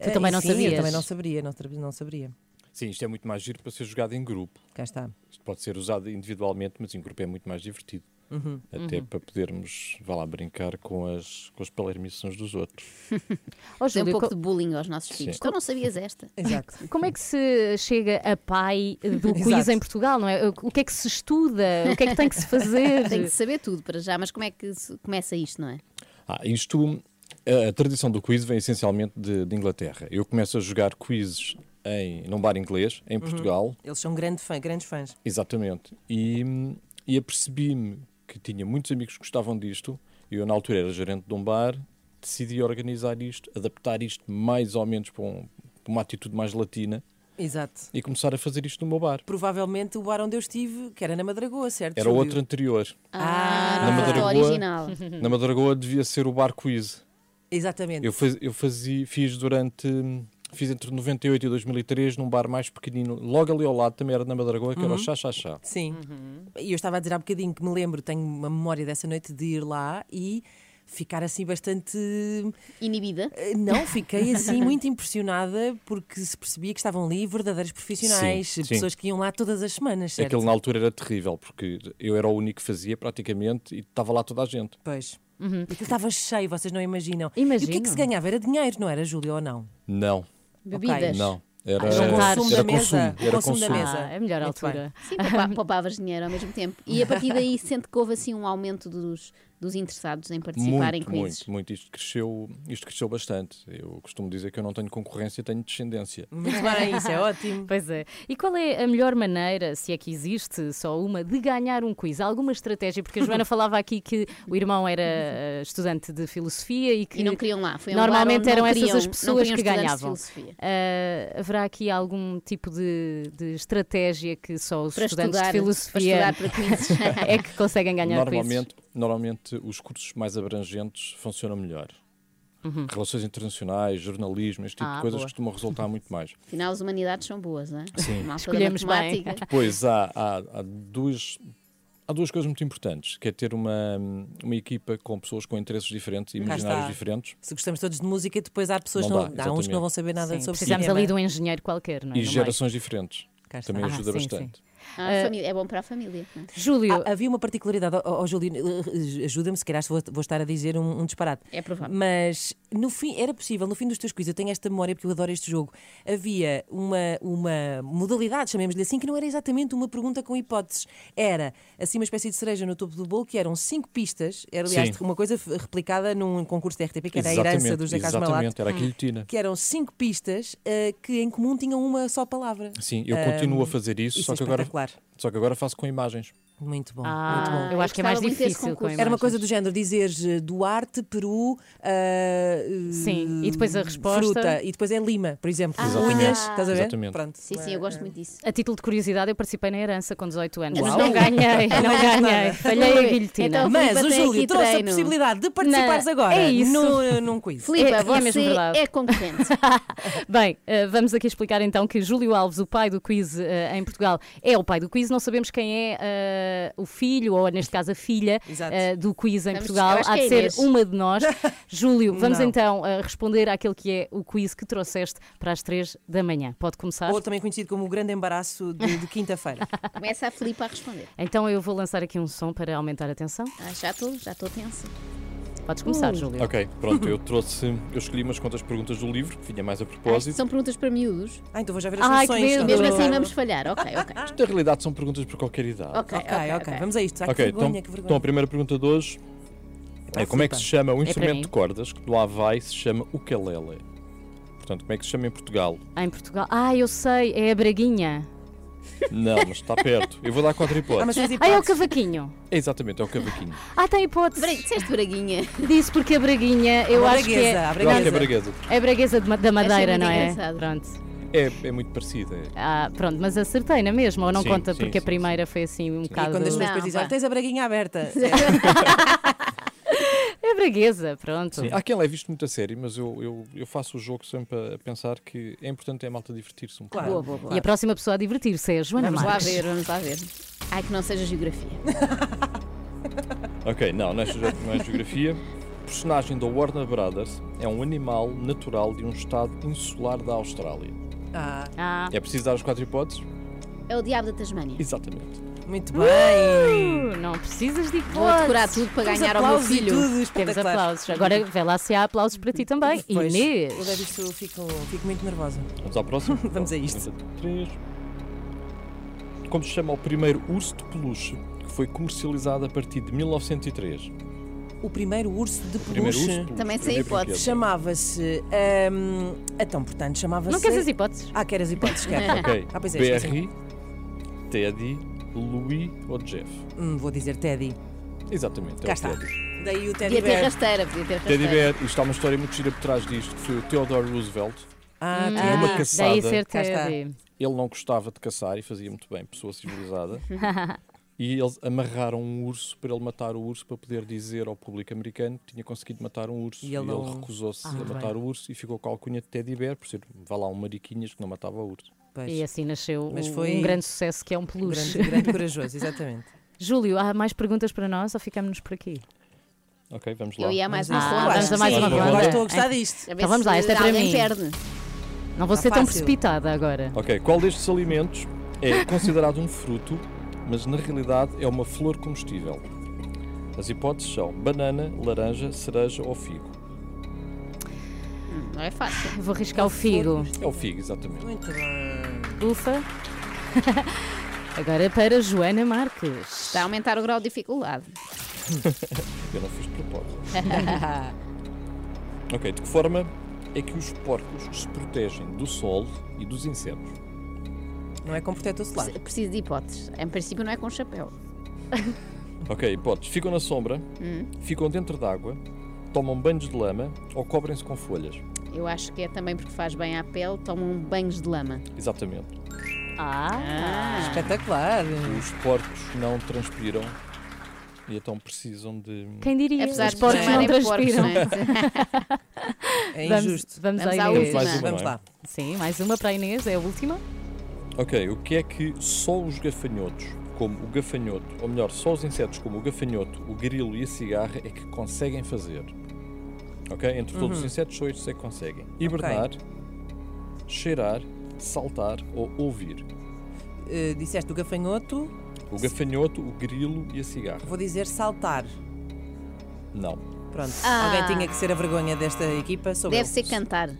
Speaker 1: Tu também
Speaker 2: eh,
Speaker 1: não
Speaker 2: sim,
Speaker 1: sabias.
Speaker 2: Eu também não saberia, não, não saberia.
Speaker 15: Sim, isto é muito mais giro para ser jogado em grupo.
Speaker 2: Cá está.
Speaker 15: Isto pode ser usado individualmente, mas em grupo é muito mais divertido.
Speaker 2: Uhum.
Speaker 15: Até
Speaker 1: Uhum.
Speaker 15: para podermos, vá lá, brincar com as, com as palermições dos outros.
Speaker 9: Fazer um pouco
Speaker 1: co-
Speaker 9: de bullying aos nossos filhos. Tu não sabias esta?
Speaker 2: Exato.
Speaker 1: Como é que se chega a pai do quiz em Portugal, não é? O que é que se estuda? O que é que tem que se fazer?
Speaker 9: Tem que saber tudo para já, mas como é que se começa isto, não é?
Speaker 15: Ah, isto, a, a tradição do quiz vem essencialmente de, de Inglaterra. Eu começo a jogar quizzes em, num bar inglês, em Portugal,
Speaker 2: Eles são grande fã, grandes fãs.
Speaker 15: Exatamente. E, e apercebi-me que tinha muitos amigos que gostavam disto. e Eu, na altura, era gerente de um bar. Decidi organizar isto, adaptar isto mais ou menos para, um- para uma atitude mais latina
Speaker 2: Exato.
Speaker 15: e começar a fazer isto no meu bar.
Speaker 2: Provavelmente o bar onde eu estive, que era na Madragoa, certo?
Speaker 15: Era
Speaker 2: Júlio?
Speaker 15: outro anterior.
Speaker 9: Ah,
Speaker 15: na
Speaker 9: no
Speaker 15: Madragoa,
Speaker 9: original.
Speaker 15: na Madragoa devia ser o bar quiz.
Speaker 2: Exatamente.
Speaker 15: Eu, faz, eu fazia, fiz durante. Fiz entre 98 e 2003 num bar mais pequenino, logo ali ao lado também era na Madragoa, que era o
Speaker 2: Uhum.
Speaker 15: Chá Chá Chá.
Speaker 2: Sim. E eu estava a dizer há bocadinho que me lembro, tenho uma memória dessa noite de ir lá e ficar assim bastante.
Speaker 9: Inibida?
Speaker 2: Eh, Não, fiquei assim muito impressionada porque se percebia que estavam ali verdadeiros profissionais,
Speaker 15: Sim, sim.
Speaker 2: pessoas que iam lá todas as semanas, certo?
Speaker 15: Aquilo na altura era terrível, porque eu era o único que fazia praticamente e estava lá toda a gente.
Speaker 2: Pois. E aquilo estava cheio, vocês não imaginam. E o
Speaker 1: Imagino.
Speaker 2: que é que se ganhava? Era dinheiro, não era, Júlio, ou não?
Speaker 15: Não,
Speaker 9: Bebidas?
Speaker 15: não. Era,
Speaker 2: Ah, o consumo da
Speaker 15: era
Speaker 2: mesa,
Speaker 15: consumo.
Speaker 2: o
Speaker 15: Era
Speaker 2: consumo da mesa.
Speaker 1: Ah, é a melhor altura.
Speaker 9: Sim, poupa- poupavas dinheiro ao mesmo tempo. E a partir daí sente que houve assim um aumento dos, dos interessados em participar em
Speaker 15: Muito,
Speaker 9: quizzes.
Speaker 15: muito, muito. Isto cresceu, isto cresceu bastante. Eu costumo dizer que eu não tenho concorrência, tenho descendência.
Speaker 2: Muito bem, isso é ótimo.
Speaker 1: Pois é. E qual é a melhor maneira, se é que existe só uma, de ganhar um quiz? Alguma estratégia? Porque a Joana falava aqui que o irmão era eh, estudante de filosofia e que
Speaker 9: E não queriam lá. Foi um
Speaker 1: normalmente eram
Speaker 9: queriam-
Speaker 1: essas as pessoas que ganhavam. Ah, haverá aqui algum tipo de, de estratégia que só os
Speaker 9: Para
Speaker 1: estudantes
Speaker 9: estudar-
Speaker 1: de filosofia
Speaker 9: para estudar para quizzes.
Speaker 1: é que conseguem ganhar quizzes?
Speaker 15: Normalmente, os cursos mais abrangentes funcionam melhor.
Speaker 1: Uhum.
Speaker 15: Relações internacionais, jornalismo, este tipo
Speaker 9: Ah,
Speaker 15: de coisas
Speaker 9: boa.
Speaker 15: costumam resultar muito mais.
Speaker 9: Afinal, as humanidades são boas, não é?
Speaker 15: Sim.
Speaker 1: Escolhemos bem.
Speaker 9: matemática.
Speaker 15: Depois há, há, há duas. Há duas coisas muito importantes, que é ter uma, uma equipa com pessoas com interesses diferentes e imaginários diferentes
Speaker 2: Se gostamos todos de música, depois há pessoas
Speaker 15: Não
Speaker 2: que
Speaker 15: dá,
Speaker 2: não, há uns que não vão saber nada
Speaker 1: Sim,
Speaker 2: sobre
Speaker 1: precisamos
Speaker 2: cinema.
Speaker 1: ali de um engenheiro qualquer, não é?
Speaker 15: e gerações diferentes. Também
Speaker 1: Ah,
Speaker 15: ajuda
Speaker 1: sim,
Speaker 15: bastante.
Speaker 9: Ah,
Speaker 1: Eh,
Speaker 9: família- É bom para a família. é?
Speaker 1: Júlio,
Speaker 2: Ah, havia uma particularidade, ó ó, Júlio, eh, ajuda-me, se calhar vou, vou estar a dizer um, um disparate.
Speaker 9: É provável.
Speaker 2: Mas no fim, era possível, no fim dos teus quiz, eu tenho esta memória porque eu adoro este jogo. Havia uma, uma modalidade, chamemos-lhe assim, que não era exatamente uma pergunta com hipóteses. Era assim uma espécie de cereja no topo do bolo, que eram cinco pistas, era aliás
Speaker 15: Sim.
Speaker 2: uma coisa replicada num concurso de RTP, que era a herança
Speaker 15: Exatamente,
Speaker 2: do José Carlos Malato.
Speaker 15: exatamente, era a guilhotina.
Speaker 2: Que eram cinco pistas eh, que em comum tinham uma só palavra.
Speaker 15: Sim, eu continuo a fazer isso,
Speaker 2: isso
Speaker 15: só,
Speaker 2: é
Speaker 15: que agora, só que agora faço com imagens.
Speaker 2: Muito bom,
Speaker 1: Ah,
Speaker 2: muito bom.
Speaker 1: eu acho que é mais difícil.
Speaker 2: Era uma coisa do género, dizeres eh, Duarte, Peru, ah,
Speaker 1: Sim, e depois a
Speaker 2: eh,
Speaker 1: resposta?
Speaker 2: Fruta, e depois é Lima, por exemplo.
Speaker 9: Ah.
Speaker 2: Unhas, estás a ver?
Speaker 15: exatamente.
Speaker 2: Pronto.
Speaker 9: Sim, sim, eu gosto muito disso.
Speaker 1: A título de curiosidade, eu participei na herança com 18 anos, mas
Speaker 2: Uau.
Speaker 1: não ganhei, não ganhei.
Speaker 2: nada.
Speaker 1: Falhei a
Speaker 9: Ui,
Speaker 1: guilhotina.
Speaker 9: então-
Speaker 2: Mas o Júlio trouxe a
Speaker 9: treino.
Speaker 2: possibilidade de participares
Speaker 1: Não,
Speaker 2: agora
Speaker 1: é isso.
Speaker 2: no, num quiz.
Speaker 9: Filipe,
Speaker 1: é
Speaker 9: você
Speaker 1: mesmo verdade.
Speaker 9: é concorrente.
Speaker 1: Bem, eh, vamos aqui explicar então que Júlio Alves, o pai do quiz eh, em Portugal, é o pai do quiz. Não sabemos quem é o filho, ou neste caso a filha, eh, do quiz em
Speaker 9: Vamos-
Speaker 1: Portugal. Há de ser uma de nós. Júlio, vamos
Speaker 2: Não.
Speaker 1: então eh, responder àquele que é o quiz que trouxeste para as 3 da manhã. Pode começar?
Speaker 2: Ou também conhecido como o grande embaraço de, de quinta-feira.
Speaker 9: Começa a Filipe a responder.
Speaker 1: Então eu vou lançar aqui um som para aumentar a tensão.
Speaker 9: Ah, já estou, já estou tensa.
Speaker 1: Podes começar,
Speaker 9: Uh.
Speaker 1: Júlio.
Speaker 15: Ok, pronto, eu trouxe, eu escolhi umas quantas perguntas do livro, que vinha mais a propósito.
Speaker 9: São perguntas para miúdos.
Speaker 2: Ah, então vou já ver
Speaker 1: Ai, que medo.
Speaker 9: Mesmo assim vamos falhar. Ok, ok.
Speaker 15: Isto na realidade são perguntas para qualquer idade.
Speaker 9: Ok,
Speaker 2: Ok, ok, vamos a isto.
Speaker 15: Ok,
Speaker 2: que vergonha,
Speaker 15: então,
Speaker 2: que vergonha.
Speaker 15: então a primeira pergunta de hoje é como é que se chama o
Speaker 1: para
Speaker 15: instrumento
Speaker 1: mim.
Speaker 15: de cordas que do Havaí se chama ukulele? Portanto, como é que se chama em Portugal?
Speaker 1: Ah, em Portugal. Ah, eu sei, é a Braguinha.
Speaker 15: Não, mas está perto. Eu vou dar quatro hipóteses.
Speaker 1: Ah, é o cavaquinho.
Speaker 15: É exatamente, é o cavaquinho.
Speaker 1: Ah, tem hipótese.
Speaker 9: Bra- Disseste braguinha.
Speaker 1: Disse porque a Braguinha, eu
Speaker 2: Uma
Speaker 1: acho que é.
Speaker 2: braguesa, a
Speaker 15: Eu acho que é
Speaker 2: braguesa.
Speaker 15: braguesa.
Speaker 1: É a Braguesa de ma- da Madeira, não é?
Speaker 9: engraçado.
Speaker 1: Pronto.
Speaker 15: É, é muito parecida. é.
Speaker 1: Ah, pronto, mas acertei na mesma, ou não
Speaker 15: Sim,
Speaker 1: conta
Speaker 15: sim,
Speaker 1: porque a
Speaker 15: sim,
Speaker 1: primeira foi assim um
Speaker 2: E
Speaker 1: bocado.
Speaker 2: quando as pessoas
Speaker 9: Não,
Speaker 2: depois dizem. "Ah, tens a braguinha aberta.
Speaker 1: É Braguesa, pronto.
Speaker 15: Sim, há quem leve isto muito a sério, mas eu, eu, eu faço o jogo sempre a pensar que é importante é a malta divertir-se um pouco.
Speaker 2: Claro.
Speaker 9: Boa, boa, boa.
Speaker 1: E a próxima pessoa a divertir-se é a Joana
Speaker 9: Vamos lá
Speaker 1: Marques.
Speaker 9: ver, vamos lá ver. Ai, que não seja geografia.
Speaker 15: Ok, não, não é, não é geografia. O personagem da Warner Brothers é um animal natural de um estado insular da Austrália.
Speaker 2: Ah,
Speaker 1: Ah,
Speaker 15: É preciso dar as quatro hipóteses?
Speaker 9: É o diabo da Tasmânia.
Speaker 15: Exatamente.
Speaker 2: muito bem.
Speaker 1: uh, não precisas de
Speaker 9: Vou decorar tudo para
Speaker 2: Temos
Speaker 9: ganhar ao meu
Speaker 2: e
Speaker 9: filho.
Speaker 2: tudo,
Speaker 1: Temos aplausos. Agora vê lá se há aplausos para ti também.
Speaker 2: Pois,
Speaker 1: Inês.
Speaker 2: Eu levo isto, fico, fico muito nervosa.
Speaker 15: Vamos ao próximo?
Speaker 2: Vamos a isto.
Speaker 15: Três. Como se chama o primeiro urso de peluche que foi comercializado a partir de 1903?
Speaker 2: O primeiro urso de peluche.
Speaker 9: Também sem
Speaker 15: primeiro
Speaker 9: hipótese.
Speaker 15: brinquedo.
Speaker 2: chamava-se. hum, então, portanto, chamava-se.
Speaker 1: Não queres as hipóteses?
Speaker 2: Ah, quero as hipóteses, quero.
Speaker 15: Ok.
Speaker 2: Ah, pois é, esqueci.
Speaker 15: Teddy, Louis ou Jeff?
Speaker 2: Hum, vou dizer Teddy.
Speaker 15: Exatamente, é
Speaker 2: Cá
Speaker 15: o
Speaker 2: está.
Speaker 15: Teddy.
Speaker 2: Daí o Teddy
Speaker 9: Podia ter
Speaker 2: Bear.
Speaker 9: rasteira, podia ter
Speaker 15: Teddy
Speaker 9: rasteira.
Speaker 15: Bear, isto há uma história muito gira por trás disto, que foi o Theodore Roosevelt.
Speaker 2: Ah,
Speaker 1: Hum,
Speaker 15: Tinha uma
Speaker 1: ah,
Speaker 15: caçada.
Speaker 1: Daí ser
Speaker 2: Cá está.
Speaker 1: Teddy.
Speaker 15: Ele não gostava de caçar e fazia muito bem, pessoa civilizada. e eles amarraram um urso para ele matar o urso para poder dizer ao público americano que tinha conseguido matar um urso.
Speaker 2: E ele
Speaker 15: ele, recusou-se
Speaker 2: Ah,
Speaker 15: a matar
Speaker 2: bem.
Speaker 15: o urso e ficou com a alcunha de Teddy Bear, por ser, vá lá, um mariquinhas que não matava o urso.
Speaker 2: Pois.
Speaker 1: E assim nasceu
Speaker 2: Mas
Speaker 1: um-
Speaker 2: foi
Speaker 1: um grande sucesso que é um peluche.
Speaker 2: grande, grande corajoso, exatamente.
Speaker 1: Júlio, há mais perguntas para nós ou ficamos por aqui?
Speaker 15: Ok, vamos lá.
Speaker 9: Eu ia a mais
Speaker 2: Vamos
Speaker 9: uma
Speaker 2: a isto.
Speaker 9: ronda.
Speaker 1: Ah, vamos a mais uma
Speaker 2: eu
Speaker 1: ronda.
Speaker 2: estou a gostar disto.
Speaker 1: Então vamos lá, esta é para mim.
Speaker 9: perde.
Speaker 1: Não vou
Speaker 2: Está
Speaker 1: ser tão precipitada agora.
Speaker 15: Ok, qual destes alimentos é considerado um fruto, mas na realidade é uma flor comestível? As hipóteses são banana, laranja, cereja ou figo.
Speaker 9: Não é fácil.
Speaker 1: Vou arriscar o figo.
Speaker 15: É o figo, exatamente.
Speaker 2: Muito bem.
Speaker 1: Ufa. Agora para Joana Marques.
Speaker 9: Está a aumentar o grau de dificuldade.
Speaker 15: Eu não fiz de propósito. ok, de que forma é que os porcos se protegem do sol e dos insetos?
Speaker 2: Não é com protetor solar.
Speaker 9: Preciso- Preciso de hipóteses. Em princípio não é com chapéu.
Speaker 15: Ok, hipóteses. Ficam na sombra,
Speaker 9: Hum.
Speaker 15: ficam dentro d'água, tomam banhos de lama ou cobrem-se com folhas.
Speaker 9: Eu acho que é também porque faz bem à pele, tomam banhos de lama.
Speaker 15: Exatamente.
Speaker 1: Ah,
Speaker 2: Espetacular.
Speaker 15: Os porcos não transpiram e então precisam de.
Speaker 1: quem diria?
Speaker 9: Apesar
Speaker 1: Os
Speaker 9: de
Speaker 1: porcos não
Speaker 9: chamarem porcos,
Speaker 1: transpiram.
Speaker 9: não é?
Speaker 2: É
Speaker 1: Vamos,
Speaker 2: injusto.
Speaker 1: vamos,
Speaker 9: Vamos
Speaker 1: à
Speaker 9: à última.
Speaker 2: Vamos
Speaker 15: não é?
Speaker 2: lá.
Speaker 1: Sim, mais uma para a Inês, é a última.
Speaker 15: Ok, o que é que só os gafanhotos, como o gafanhoto, ou melhor, só os insetos como o gafanhoto, o grilo e a cigarra é que conseguem fazer? Ok? Entre todos
Speaker 2: Uhum.
Speaker 15: os insetos, só estes é que conseguem. Hibernar, cheirar, saltar ou ouvir.
Speaker 2: Uh, disseste o gafanhoto,
Speaker 15: O gafanhoto, o grilo e a cigarra.
Speaker 2: vou dizer saltar.
Speaker 15: Não.
Speaker 2: Pronto.
Speaker 9: Ah.
Speaker 2: Alguém tinha que ser a vergonha desta equipa. Sou
Speaker 9: Deve
Speaker 2: eu.
Speaker 9: ser cantar.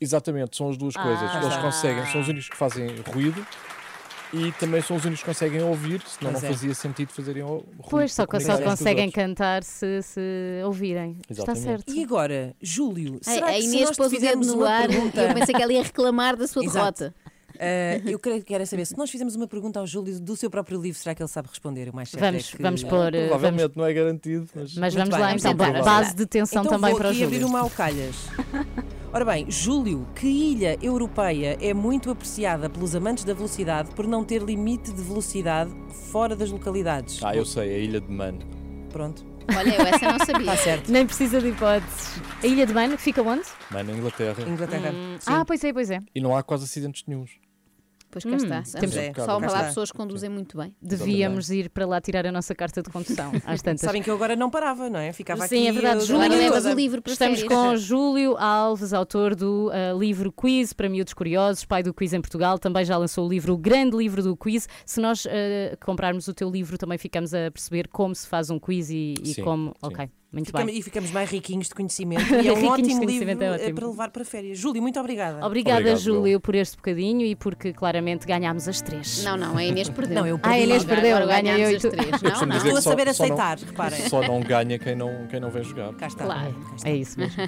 Speaker 15: Exatamente, são as duas coisas.
Speaker 1: Ah.
Speaker 15: Eles conseguem, são os únicos que fazem ruído e também são os únicos que conseguem ouvir, senão
Speaker 2: Pois
Speaker 15: não
Speaker 2: é.
Speaker 15: fazia sentido fazerem o ruído.
Speaker 1: Pois, só, só conseguem cantar se, se ouvirem. Está
Speaker 15: Exatamente.
Speaker 1: certo.
Speaker 2: E agora, Júlio, será
Speaker 9: a
Speaker 2: que se
Speaker 9: Inês
Speaker 2: nós te
Speaker 9: pôs o dedo
Speaker 2: fizermos
Speaker 9: no
Speaker 2: uma
Speaker 9: ar
Speaker 2: pergunta...
Speaker 9: e eu pensei que ela ia reclamar da sua
Speaker 2: Exato.
Speaker 9: derrota.
Speaker 2: Uh, eu quero, quero saber, se nós fizermos uma pergunta ao Júlio do seu próprio livro, será que ele sabe responder? O mais certo
Speaker 1: Vamos,
Speaker 2: é que...
Speaker 1: vamos pôr. eh,
Speaker 15: Provavelmente
Speaker 1: vamos-
Speaker 15: não é garantido, mas.
Speaker 1: mas vamos
Speaker 2: bem,
Speaker 1: lá então.
Speaker 2: tentar.
Speaker 1: Base de tensão
Speaker 2: então
Speaker 1: também
Speaker 2: vou
Speaker 1: para o
Speaker 2: aqui abrir
Speaker 1: Júlio.
Speaker 2: uma ao calhas. Ora bem, Júlio, que ilha europeia é muito apreciada pelos amantes da velocidade por não ter limite de velocidade fora das localidades?
Speaker 15: Ah, eu sei, a Ilha de Man.
Speaker 2: Pronto.
Speaker 9: Olha, eu essa não sabia.
Speaker 2: Está certo.
Speaker 1: Nem precisa de hipóteses. A Ilha de Man fica onde?
Speaker 15: Man na Inglaterra.
Speaker 2: Inglaterra.
Speaker 1: Hum. Ah, pois é, pois é.
Speaker 15: E não há quase acidentes nenhums.
Speaker 9: Pois cá
Speaker 1: Hum,
Speaker 9: está.
Speaker 1: temos-
Speaker 2: é,
Speaker 9: Só lá pessoas que conduzem muito bem.
Speaker 1: Devíamos ir para lá tirar a nossa carta de condução. Às tantas.
Speaker 2: Sabem que eu agora não parava, não é? Ficava aqui.
Speaker 1: Sim, é verdade.
Speaker 2: eu-
Speaker 1: Júlio,
Speaker 9: Agora levas o livro para
Speaker 1: Estamos
Speaker 9: férias.
Speaker 1: com Júlio Alves, autor do ah, livro Quiz para Miúdos Curiosos, pai do quiz em Portugal. Também já lançou o livro O Grande Livro do Quiz. Se nós ah, comprarmos o teu livro, também ficamos a perceber como se faz um quiz e, e
Speaker 15: Sim,
Speaker 1: como.
Speaker 15: sim.
Speaker 1: Ok, Muito
Speaker 2: Ficamos-
Speaker 1: bem.
Speaker 2: E ficamos mais riquinhos de conhecimento. E é um ótimo
Speaker 1: conhecimento
Speaker 2: livro
Speaker 1: é ótimo.
Speaker 2: para levar para férias. Júlio, muito obrigada.
Speaker 1: Obrigada,
Speaker 15: Obrigado,
Speaker 1: Júlio, por este bocadinho e porque claramente ganhámos as três.
Speaker 9: Não, não, a Inês perdeu.
Speaker 2: Não, eu
Speaker 1: Ah, a Inês perdeu,
Speaker 9: agora
Speaker 1: eu
Speaker 9: as
Speaker 1: e tu.
Speaker 9: três. Não, não.
Speaker 2: Estou a
Speaker 15: só-
Speaker 2: saber
Speaker 15: só não-
Speaker 2: aceitar, reparem.
Speaker 15: Só não ganha quem não, quem não vem jogar.
Speaker 2: Cá está.
Speaker 1: Claro, é isso mesmo.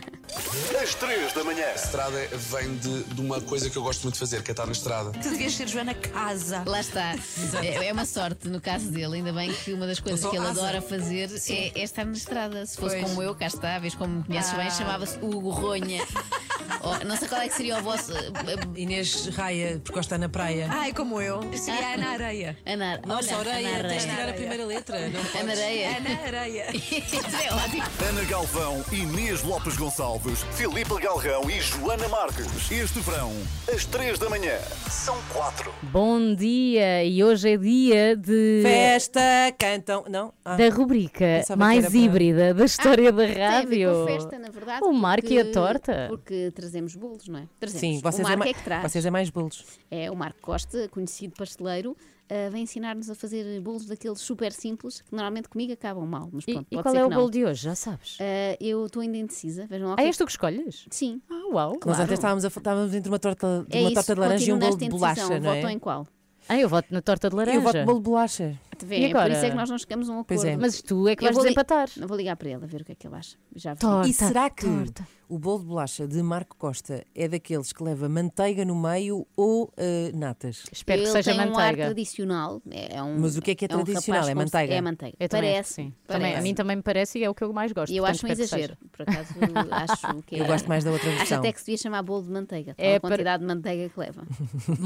Speaker 7: Às 3 da manhã.
Speaker 16: Estrada vem de, de uma coisa que eu gosto muito de fazer, que é estar na estrada.
Speaker 4: Tu devias ser Joana Casa.
Speaker 9: Lá está. É, é uma sorte no caso dele, ainda bem que uma das coisas que ele
Speaker 4: asa.
Speaker 9: adora fazer é, é estar na estrada. Se fosse
Speaker 4: Pois.
Speaker 9: como eu, cá está, vês como me conheces bem,
Speaker 4: Ah.
Speaker 9: chamava-se Hugo Ronha. Oh, não sei qual é que seria o vosso. eh,
Speaker 4: Inês Raia, porque gosta na praia. Ai, como eu. Seria Ana Areia.
Speaker 9: Ana,
Speaker 4: Nossa,
Speaker 9: olha,
Speaker 4: Areia,
Speaker 9: Ana
Speaker 4: tens de
Speaker 9: Areia.
Speaker 4: tirar a primeira letra. Não
Speaker 9: Ana
Speaker 4: podes.
Speaker 9: Areia.
Speaker 4: Ana Areia.
Speaker 9: Isso é ótimo.
Speaker 7: Ana Galvão, Inês Lopes Gonçalves, Filipe Galrão e Joana Marques. Este verão, às 3 da manhã, são 4.
Speaker 1: Bom dia e hoje é dia de.
Speaker 2: Festa, cantam. Não? Ah,
Speaker 1: Da rubrica
Speaker 2: Pensava que
Speaker 1: mais
Speaker 2: era para-
Speaker 1: híbrida da história da
Speaker 9: Ah, Tem a ver
Speaker 1: rádio.
Speaker 9: com festa, na verdade.
Speaker 1: O Marco e a torta.
Speaker 9: Porque trazemos bolos, não é? Trazemos.
Speaker 2: Sim,
Speaker 9: o
Speaker 2: vocês é,
Speaker 9: Marco
Speaker 2: ma-
Speaker 9: é que traz.
Speaker 2: vocês é mais bolos.
Speaker 9: É o Marco Costa, conhecido pasteleiro, ah, vem ensinar-nos a fazer bolos daqueles super simples que normalmente comigo acabam mal. Mas
Speaker 1: E,
Speaker 9: pronto,
Speaker 1: e
Speaker 9: pode
Speaker 1: qual
Speaker 9: ser
Speaker 1: é
Speaker 9: que
Speaker 1: o
Speaker 9: não.
Speaker 1: bolo de hoje? Já sabes.
Speaker 9: Ah, eu estou ainda indecisa. Vejam lá. o
Speaker 1: Ah,
Speaker 9: que é
Speaker 1: és tu que escolhes?
Speaker 9: Sim.
Speaker 1: Ah, uau.
Speaker 2: Nós
Speaker 9: Claro.
Speaker 2: ontem estávamos, a, estávamos entre uma torta,
Speaker 9: É
Speaker 2: uma
Speaker 9: isso,
Speaker 2: torta de laranja e um bolo de bolacha, não
Speaker 9: Votam
Speaker 2: é?
Speaker 9: em qual?
Speaker 1: Ah, eu voto na torta de laranja.
Speaker 2: Eu voto bolo de bolacha.
Speaker 9: Vêem,
Speaker 1: E agora?
Speaker 9: Por isso é que nós não chegamos a um
Speaker 2: Pois
Speaker 9: acordo.
Speaker 2: é.
Speaker 1: Mas tu é que
Speaker 9: Eu
Speaker 1: vais
Speaker 9: vou
Speaker 1: desempatar.
Speaker 9: Não vou ligar para ele a ver o que é que ele acha. Já vi.
Speaker 1: Torta,
Speaker 2: E será que
Speaker 1: torta.
Speaker 2: o bolo de bolacha de Marco Costa é daqueles que leva manteiga no meio ou eh, natas?
Speaker 1: Espero que
Speaker 9: ele
Speaker 1: seja
Speaker 9: tem um ar
Speaker 1: manteiga.
Speaker 9: tradicional. É é um,
Speaker 2: Mas o que é que é
Speaker 9: um
Speaker 2: tradicional?
Speaker 9: rapaz
Speaker 2: É manteiga?
Speaker 9: É manteiga.
Speaker 1: Eu também
Speaker 9: Parece.
Speaker 1: acho que sim.
Speaker 9: parece.
Speaker 1: Também, a mim também me parece e é o que eu mais gosto.
Speaker 9: E eu acho um
Speaker 1: que
Speaker 9: exagero. Por acaso acho que é.
Speaker 2: Eu gosto mais da outra
Speaker 9: Acho
Speaker 2: versão.
Speaker 9: até que se devia chamar bolo de manteiga.
Speaker 1: É
Speaker 9: É a
Speaker 1: para-
Speaker 9: quantidade de manteiga que leva.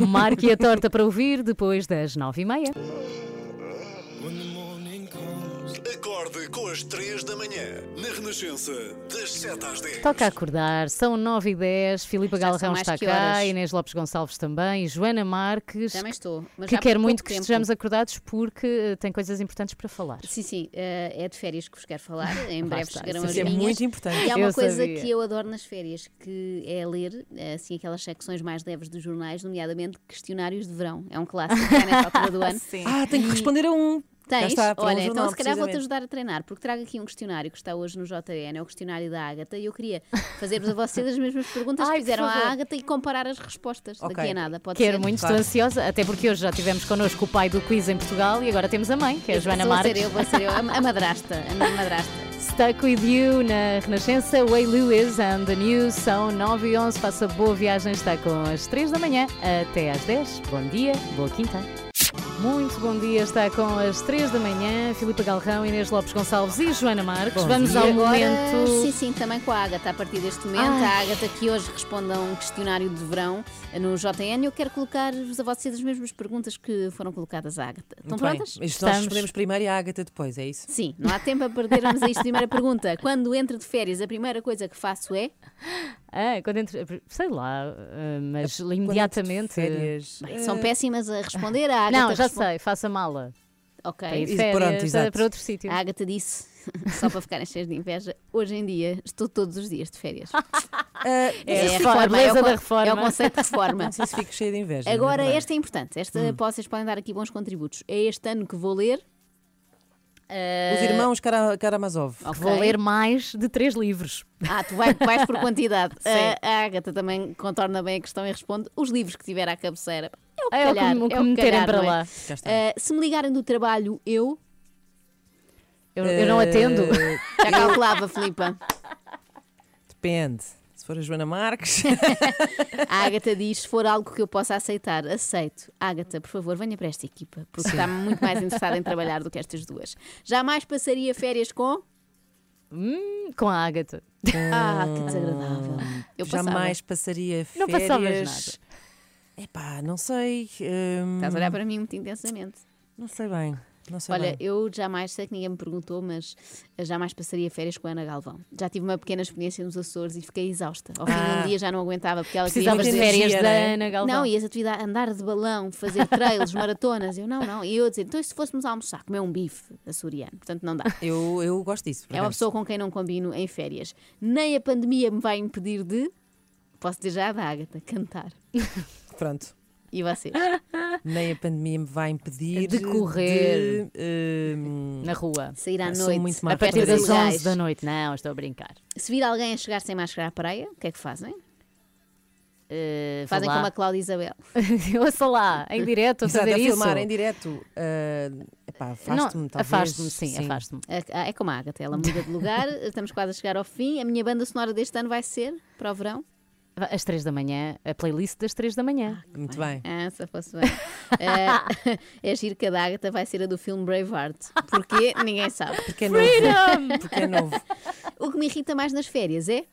Speaker 1: Marque a torta para ouvir depois das nove e meia.
Speaker 7: Acorde com as 3 da manhã, na Renascença, das 7 às 10.
Speaker 1: Toca acordar, são 9 e 10 Filipe
Speaker 9: Já são
Speaker 1: Galrão
Speaker 9: mais
Speaker 1: está
Speaker 9: que
Speaker 1: cá,
Speaker 9: horas.
Speaker 1: Inês Lopes Gonçalves também, e Joana Marques,
Speaker 9: Também estou. Mas
Speaker 1: que
Speaker 9: já
Speaker 1: quer muito que
Speaker 9: tempo.
Speaker 1: estejamos acordados porque eh, tem coisas importantes para falar.
Speaker 9: Sim, sim, eh, é de férias que vos quero falar. Em breve
Speaker 1: está,
Speaker 9: chegarão
Speaker 1: isso
Speaker 9: as
Speaker 2: é
Speaker 9: minhas.
Speaker 2: muito importante.
Speaker 9: E há uma
Speaker 1: Eu
Speaker 9: coisa
Speaker 1: sabia.
Speaker 9: que eu adoro nas férias, que é ler eh, assim, aquelas secções mais leves dos jornais, nomeadamente questionários de verão. É um clássico que há nesta altura do ano.
Speaker 2: Ah, tenho que responder a um.
Speaker 9: Tens?
Speaker 2: está, um
Speaker 9: Olha, então se calhar vou-te ajudar a treinar, porque trago aqui um questionário que está hoje no JN, é o questionário da Ágata, e eu queria fazer-vos a vocês as mesmas perguntas
Speaker 1: Ai,
Speaker 9: que fizeram à. Ágata e comparar as respostas
Speaker 2: Ok.
Speaker 9: daqui a nada. Pode
Speaker 1: Quero
Speaker 9: ser?
Speaker 1: muito,
Speaker 2: Claro.
Speaker 1: estou ansiosa, até porque hoje já tivemos connosco o pai do quiz em Portugal e agora temos a mãe, que é a Joana
Speaker 9: vou
Speaker 1: Marques.
Speaker 9: ser eu, vou ser eu, a, a madrasta, a minha madrasta.
Speaker 1: Stuck with you na Renascença, Way Lewis and the News são 9 e 11. Faça boa viagem, está com as 3 da manhã até às 10. Bom dia, boa quinta. Muito bom dia, está com as 3 da manhã. Filipe Galrão, Inês Lopes Gonçalves e Joana Marques.
Speaker 2: Bom
Speaker 1: Vamos
Speaker 2: dia.
Speaker 1: ao
Speaker 9: Agora,
Speaker 1: momento.
Speaker 9: Sim, sim, também com a Ágata a partir deste momento.
Speaker 1: Ai.
Speaker 9: A Ágata que hoje responde a um questionário de verão no JN. Eu quero colocar-vos a vocês as mesmas perguntas que foram colocadas à Ágata. Estão
Speaker 2: Muito bem.
Speaker 9: prontas?
Speaker 2: Isto nós
Speaker 1: Estamos.
Speaker 2: respondemos primeiro e a Ágata depois, é isso?
Speaker 9: Sim, não há tempo a perder. Vamos a isto. Primeira pergunta. Quando entro de férias, a primeira coisa que faço é.
Speaker 1: Ah, quando entre, sei lá, ah, mas
Speaker 2: Quando
Speaker 1: imediatamente.
Speaker 2: férias.
Speaker 9: Bem, são
Speaker 2: eh,
Speaker 9: péssimas a responder. A Ágata
Speaker 1: Não, já
Speaker 9: responde-
Speaker 1: sei, faça mala.
Speaker 9: Ok.
Speaker 1: Para férias,
Speaker 2: pronto, exato.
Speaker 1: para outro sítio.
Speaker 9: A Ágata disse, só para ficarem cheios de inveja, hoje em dia estou todos os dias de férias.
Speaker 2: eh,
Speaker 1: É a
Speaker 9: a
Speaker 1: reforma,
Speaker 9: é o
Speaker 1: da reforma.
Speaker 9: É o conceito de reforma.
Speaker 2: Não sei se fico cheia de inveja.
Speaker 9: Agora,
Speaker 2: bem.
Speaker 9: esta é importante. Esta
Speaker 1: Hum.
Speaker 9: vocês podem dar aqui bons contributos. É este ano que vou ler.
Speaker 2: Os irmãos Kara- Karamazov.
Speaker 9: Ok.
Speaker 1: Vou ler mais de três livros.
Speaker 9: Ah, tu vai- vais por quantidade. a, a Agatha também contorna bem a questão e responde os livros que tiver à cabeceira. É o que
Speaker 1: É
Speaker 9: calhar,
Speaker 1: me- o que
Speaker 9: é o que calhar,
Speaker 1: para
Speaker 9: é?
Speaker 1: lá.
Speaker 9: Ah, se me ligarem do trabalho, eu
Speaker 1: Eu, eu não atendo.
Speaker 2: Eh,
Speaker 9: já calculava, Filipa.
Speaker 2: Depende. Se for a Joana Marques.
Speaker 9: A Agatha diz: se for algo que eu possa aceitar, aceito. Agatha, por favor, venha para esta equipa, porque está muito mais interessada em trabalhar do que estas duas. Jamais passaria férias com.
Speaker 1: Hum, com a Ágata.
Speaker 9: Ah, que desagradável. Eu passava.
Speaker 2: Jamais passaria
Speaker 1: Não
Speaker 2: férias.
Speaker 1: passavas
Speaker 2: Epá, não sei. hum,
Speaker 9: Estás a olhar para mim muito intensamente.
Speaker 2: Não sei bem.
Speaker 9: Olha,
Speaker 2: bem.
Speaker 9: eu jamais, sei que ninguém me perguntou, mas jamais passaria férias com a Ana Galvão. Já tive uma pequena experiência nos Açores e fiquei exausta. Ao fim de
Speaker 2: Ah.
Speaker 9: um dia já não aguentava porque ela
Speaker 1: Precisavas de
Speaker 9: queria fazer...
Speaker 1: férias da
Speaker 2: não é?
Speaker 1: Ana Galvão.
Speaker 9: Não, ias atividade, andar de balão, fazer trails, maratonas. Eu, não, não. E eu a dizer, então e se fôssemos almoçar, comer um bife açoriano? Portanto, não dá.
Speaker 2: Eu, eu gosto disso.
Speaker 9: É uma pessoa com quem não combino em férias. Nem a pandemia me vai impedir de, posso dizer já da Ágata, cantar.
Speaker 2: Pronto.
Speaker 9: E vocês?
Speaker 2: Nem a pandemia me vai impedir
Speaker 1: De correr.
Speaker 2: de, hum,
Speaker 1: Na rua.
Speaker 9: Sair à
Speaker 2: Sou
Speaker 9: noite,
Speaker 2: muito
Speaker 9: a
Speaker 1: partir das
Speaker 9: das
Speaker 1: 11
Speaker 9: legais.
Speaker 1: da noite. Não, estou a brincar.
Speaker 9: Se vir alguém a chegar sem máscara à praia, o que é que fazem?
Speaker 1: Uh,
Speaker 9: Fazem
Speaker 1: lá.
Speaker 9: como a Cláudia Isabel.
Speaker 1: Ouça lá, em direto, a
Speaker 2: Exato,
Speaker 1: fazer
Speaker 2: a
Speaker 1: isso.
Speaker 2: filmar em direto. uh, epá, afasto-me,
Speaker 1: Não,
Speaker 2: talvez.
Speaker 1: afasto-me, sim, afasto-me.
Speaker 9: É, é como a Agatha, ela muda de lugar, estamos quase a chegar ao fim. A minha banda sonora deste ano vai ser para o verão.
Speaker 1: Às 3 da manhã, a playlist das 3 da manhã.
Speaker 2: Muito bem.
Speaker 9: Ah, se fosse bem. Eh, é giro que a da Agatha vai ser a do filme Braveheart. Porquê? Ninguém sabe.
Speaker 2: Porque é novo. Porque é novo.
Speaker 9: O que me irrita mais nas férias é?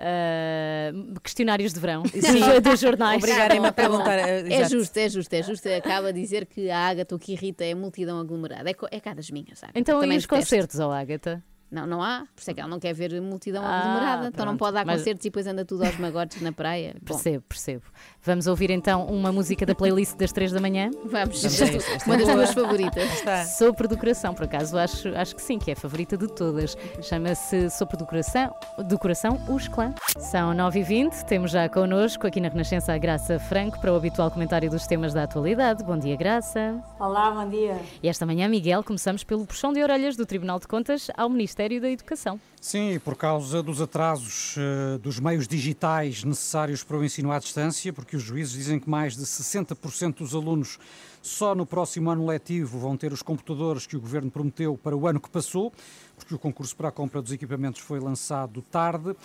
Speaker 1: Uh, questionários de verão
Speaker 2: Sim.
Speaker 1: dos, jornais.
Speaker 2: Obrigarem-me a
Speaker 9: Tá bom.
Speaker 2: perguntar. uh,
Speaker 9: É
Speaker 2: exato.
Speaker 9: justo, é justo, é justo. Acaba de dizer que a Agatha o que irrita é a multidão aglomerada. É, é cá das minhas, Agatha.
Speaker 1: Então,
Speaker 9: Também
Speaker 1: e os
Speaker 9: detesto.
Speaker 1: concertos, ó Agatha?
Speaker 9: Não, não há. Por isso é que ela não quer ver multidão
Speaker 1: Ah,
Speaker 9: aglomerada. Então não pode dar
Speaker 1: Mas-
Speaker 9: concertos e depois anda tudo aos magotes na praia. Bom,
Speaker 1: Percebo, percebo. Vamos ouvir então uma música da playlist das 3 da manhã?
Speaker 9: vamos.
Speaker 2: Vamos esta
Speaker 9: Uma
Speaker 2: é
Speaker 9: das tuas favoritas.
Speaker 2: Está.
Speaker 1: Sopro do Coração, por acaso acho, acho que sim, que é a favorita de todas. Chama-se Sopro do Coração, do Coração, os Clã. São 9h20, temos já connosco aqui na Renascença a Graça Franco para o habitual comentário dos temas da atualidade. Bom dia, Graça.
Speaker 17: Olá, bom dia.
Speaker 1: E esta manhã, Miguel, começamos pelo puxão de orelhas do Tribunal de Contas ao Ministério da Educação.
Speaker 8: Sim, por causa dos atrasos eh, dos meios digitais necessários para o ensino à distância, porque os juízes dizem que mais de 60% dos alunos só no próximo ano letivo vão ter os computadores que o governo prometeu para o ano que passou, porque o concurso para a compra dos equipamentos foi lançado tarde.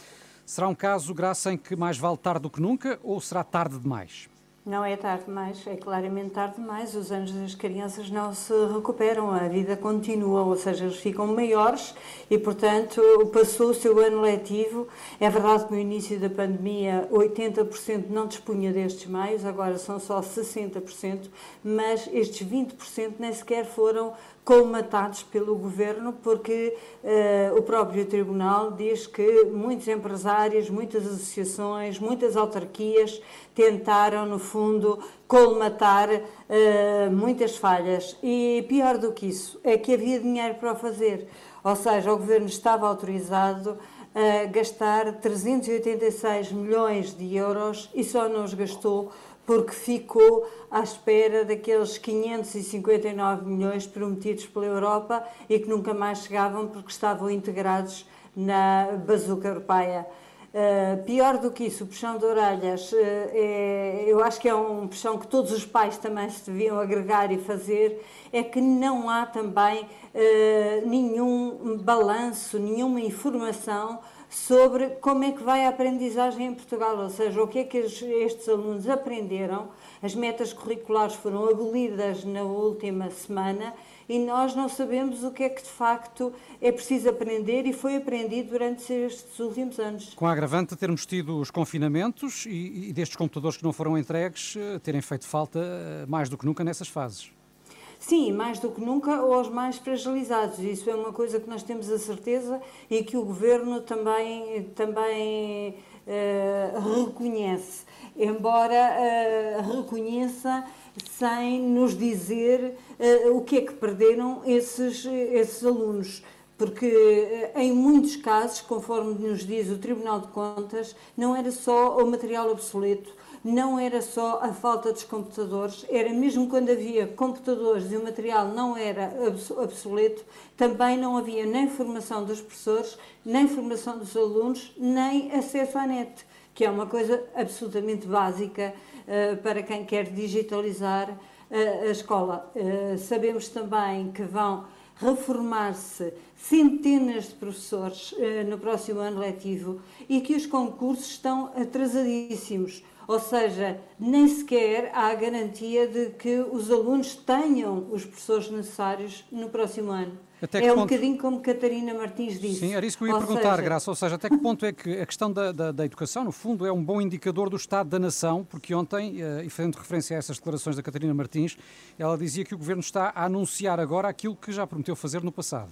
Speaker 8: Será um caso, Graça, em que mais vale tarde do que nunca ou será tarde demais?
Speaker 17: Não é tarde demais, é claramente tarde demais. Os anos das crianças não se recuperam, a vida continua, ou seja, eles ficam maiores e, portanto, passou o ano letivo. É verdade que no início da pandemia 80% não dispunha destes meios, agora são só 60%, mas estes 20% nem sequer foram colmatados pelo governo, porque eh, o próprio tribunal diz que muitos empresários, muitas associações, muitas autarquias tentaram, no fundo, colmatar eh, muitas falhas. E pior do que isso, é que havia dinheiro para o fazer. Ou seja, o governo estava autorizado a gastar 386 milhões de euros e só não os gastou porque ficou à espera daqueles 559 milhões prometidos pela Europa e que nunca mais chegavam porque estavam integrados na bazuca europeia. Uh, pior do que isso, o puxão de orelhas, uh, é, eu acho que é um puxão que todos os pais também se deviam agregar e fazer, é que não há também uh, nenhum balanço, nenhuma informação sobre como é que vai a aprendizagem em Portugal, ou seja, o que é que estes alunos aprenderam. As metas curriculares foram abolidas na última semana e nós não sabemos o que é que de facto é preciso aprender e foi aprendido durante estes últimos anos.
Speaker 8: Com a agravante de termos tido os confinamentos e, e destes computadores que não foram entregues eh, terem feito falta eh, mais do que nunca nessas fases.
Speaker 17: Sim, mais do que nunca aos mais fragilizados. Isso é uma coisa que nós temos a certeza e que o Governo também, também eh, reconhece. Embora eh, reconheça sem nos dizer eh, o que é que perderam esses, esses alunos. Porque eh, em muitos casos, conforme nos diz o Tribunal de Contas, não era só o material obsoleto, não era só a falta dos computadores, era mesmo quando havia computadores e o material não era obsoleto, também não havia nem formação dos professores, nem formação dos alunos, nem acesso à net, que é uma coisa absolutamente básica uh, para quem quer digitalizar uh, a escola. Uh, sabemos também que vão reformar-se centenas de professores no próximo ano letivo e que os concursos estão atrasadíssimos. Ou seja, nem sequer há a garantia de que os alunos tenham os professores necessários no próximo ano.
Speaker 8: Até que
Speaker 17: é um
Speaker 8: ponto...
Speaker 17: bocadinho como Catarina Martins disse.
Speaker 8: Sim, era isso que eu ia
Speaker 17: Ou
Speaker 8: perguntar,
Speaker 17: seja,
Speaker 8: Graça. Ou seja, até que ponto é que a questão da, da, da educação, no fundo, é um bom indicador do estado da nação? Porque ontem, e fazendo referência a essas declarações da Catarina Martins, ela dizia que o governo está a anunciar agora aquilo que já prometeu fazer no passado.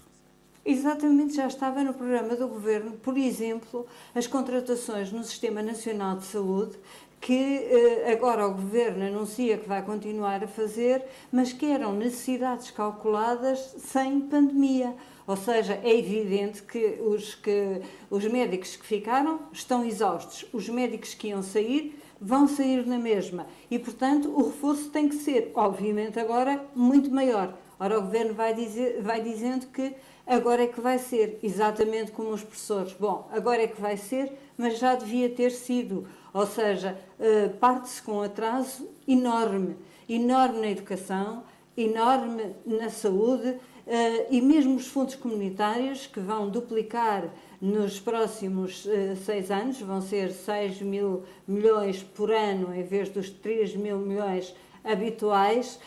Speaker 17: Exatamente, já estava no programa do governo, por exemplo, as contratações no Sistema Nacional de Saúde, que eh, agora o governo anuncia que vai continuar a fazer, mas que eram necessidades calculadas sem pandemia. Ou seja, é evidente que os, que os médicos que ficaram estão exaustos. Os médicos que iam sair vão sair na mesma. E, portanto, o reforço tem que ser, obviamente, agora muito maior. Ora, o Governo vai, dizer, vai dizendo que agora é que vai ser, exatamente como os professores. Bom, agora é que vai ser, mas já devia ter sido. Ou seja, eh, parte-se com um atraso enorme enorme na educação, enorme na saúde eh, e mesmo os fundos comunitários que vão duplicar nos próximos eh, seis anos, vão ser 6 mil milhões por ano em vez dos 3 mil milhões habituais.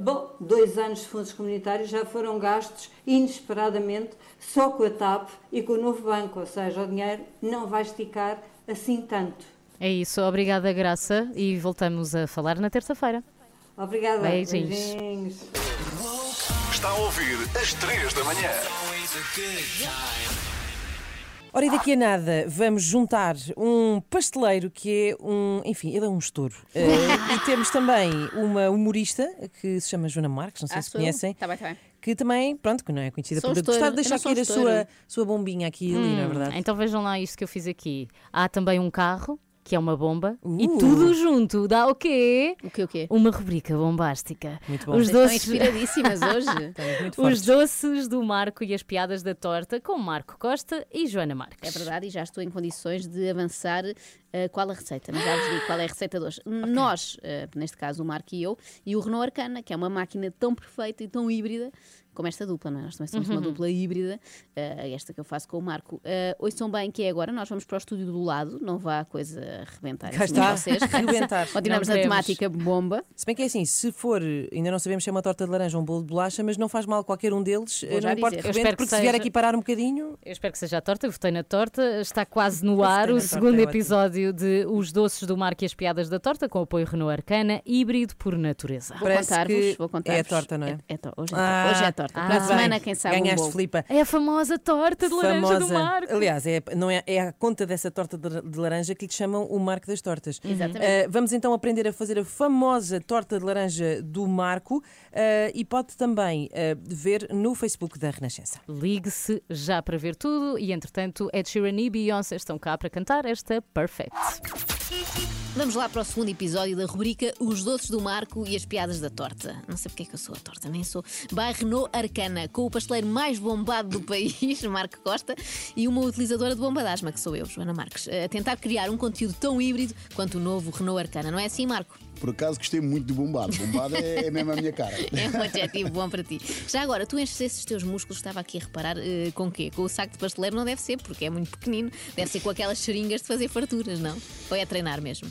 Speaker 17: Bom, dois anos de fundos comunitários já foram gastos inesperadamente só com a TAP e com o novo banco, ou seja, o dinheiro não vai esticar assim tanto.
Speaker 1: É isso, obrigada Graça e voltamos a falar na terça-feira.
Speaker 17: Obrigada.
Speaker 1: Beijinhos.
Speaker 17: Beijinhos.
Speaker 7: Está a ouvir às 3 da manhã.
Speaker 2: Ora, e daqui a nada vamos juntar um pasteleiro que é um. Enfim, ele é um estouro. Eh, e temos também uma humorista que se chama Joana Marques, não sei
Speaker 9: Ah,
Speaker 2: se conhecem.
Speaker 9: Tá bem, tá bem.
Speaker 2: Que também, pronto, que não é conhecida
Speaker 9: Sou
Speaker 2: por
Speaker 9: estouro.
Speaker 2: gostar de deixar cair a sua, sua bombinha aqui e ali, não é
Speaker 1: Hum,
Speaker 2: verdade?
Speaker 1: Então vejam lá isto que eu fiz aqui. Há também um carro, que é uma bomba, e
Speaker 2: Uh.
Speaker 1: tudo junto dá o quê?
Speaker 9: O quê, o quê?
Speaker 1: Uma rubrica bombástica.
Speaker 2: Muito bom.
Speaker 1: Os
Speaker 9: Vocês
Speaker 1: doces...
Speaker 9: estão inspiradíssimas hoje.
Speaker 1: Os
Speaker 2: fortes.
Speaker 1: doces do Marco e as piadas da torta com Marco Costa e Joana Marques.
Speaker 9: É verdade, e já estou em condições de avançar eh, qual a receita, mas já vos digo qual é a receita de hoje. Nós, eh, neste caso o Marco e eu, e o Renault Arcana, que é uma máquina tão perfeita e tão híbrida como esta dupla, não é? Nós também somos uma
Speaker 1: Uhum.
Speaker 9: dupla híbrida, eh, esta que eu faço com o Marco. Uh, ouçam bem que é agora, nós vamos para o estúdio do lado, não vá a coisa arrebentar
Speaker 2: Cá
Speaker 9: assim
Speaker 2: está,
Speaker 9: vocês.
Speaker 2: arrebentar.
Speaker 9: Continuamos na temática bomba.
Speaker 2: Se bem que é assim, se for, ainda não sabemos se é uma torta de laranja ou um bolo de bolacha, mas não faz mal qualquer um deles,
Speaker 9: Vou
Speaker 2: eh,
Speaker 9: já
Speaker 2: não importa que
Speaker 1: Eu
Speaker 2: rebente,
Speaker 1: espero que
Speaker 2: porque se vier
Speaker 1: seja.
Speaker 2: aqui parar um bocadinho.
Speaker 1: Eu espero que seja a torta, eu votei na torta. Está quase no ar o segundo
Speaker 2: é ótimo.
Speaker 1: episódio de Os Doces do Marco e as Piadas da Torta, com apoio Renault Arcana, híbrido por natureza.
Speaker 9: Vou contar-vos, vou contar-vos.
Speaker 2: é a torta, não é?
Speaker 9: É, to- hoje, é
Speaker 2: Ah,
Speaker 9: torta. hoje é a torta. Para a
Speaker 2: muito
Speaker 9: semana, quem sabe um
Speaker 2: Ganhaste,
Speaker 9: bolo.
Speaker 2: Filipa.
Speaker 1: É a famosa torta de laranja do
Speaker 2: Famosa.
Speaker 1: Marco.
Speaker 2: Aliás, é, não é, é a conta dessa torta de, de laranja que lhe chamam o Marco das Tortas.
Speaker 9: Exatamente.
Speaker 2: Eh, vamos então aprender a fazer a famosa torta de laranja do Marco eh, e pode também eh, ver no Facebook da Renascença.
Speaker 1: Ligue-se já para ver tudo e, entretanto, Ed Sheeran e Beyoncé estão cá para cantar esta Perfect.
Speaker 9: Vamos lá para o segundo episódio da rubrica Os Doces do Marco e as Piadas da Torta. Não sei porque é que eu sou a torta, nem sou. By Renault Arcana, com o pasteleiro mais bombado do país, Marco Costa, e uma utilizadora de bomba de asma, que sou eu, Joana Marques, a tentar criar um conteúdo tão híbrido quanto o novo Renault Arcana. Não é assim, Marco?
Speaker 18: Por acaso gostei muito do bombado. Bombado é, é mesmo a minha cara.
Speaker 9: É um adjetivo bom para ti. Já agora, tu enches esses teus músculos, estava aqui a reparar, eh, com o quê? Com o saco de pasteleiro não deve ser, porque é muito pequenino. Deve ser com aquelas seringas de fazer farturas, não? Ou é treinar mesmo?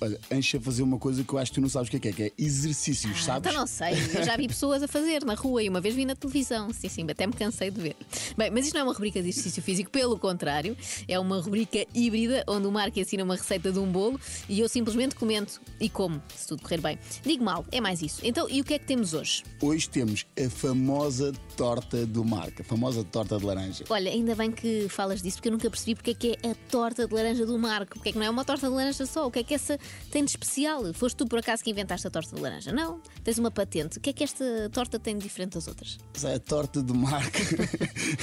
Speaker 18: Olha, enche a fazer uma coisa que eu acho que tu não sabes o que é que é, que é exercícios, sabes?
Speaker 9: Então não sei, eu já vi pessoas a fazer na rua e uma vez vi na televisão. Sim, sim, até me cansei de ver. Bem, mas isto não é uma rubrica de exercício físico, pelo contrário, é uma rubrica híbrida onde o Marco ensina uma receita de um bolo e eu simplesmente comento e como, se tudo correr bem. Digo mal, é mais isso. Então, e o que é que temos hoje?
Speaker 18: Hoje temos a famosa torta do Marco, a famosa torta de laranja.
Speaker 9: Olha, ainda bem que falas disso, porque eu nunca percebi porque é que é a torta de laranja do Marco. Porque é que não é uma torta de laranja só? O que é que essa tem de especial? Foste tu por acaso que inventaste a torta de laranja? Não, tens uma patente. O que é que esta torta tem de diferente das outras?
Speaker 18: Mas é a torta Marco.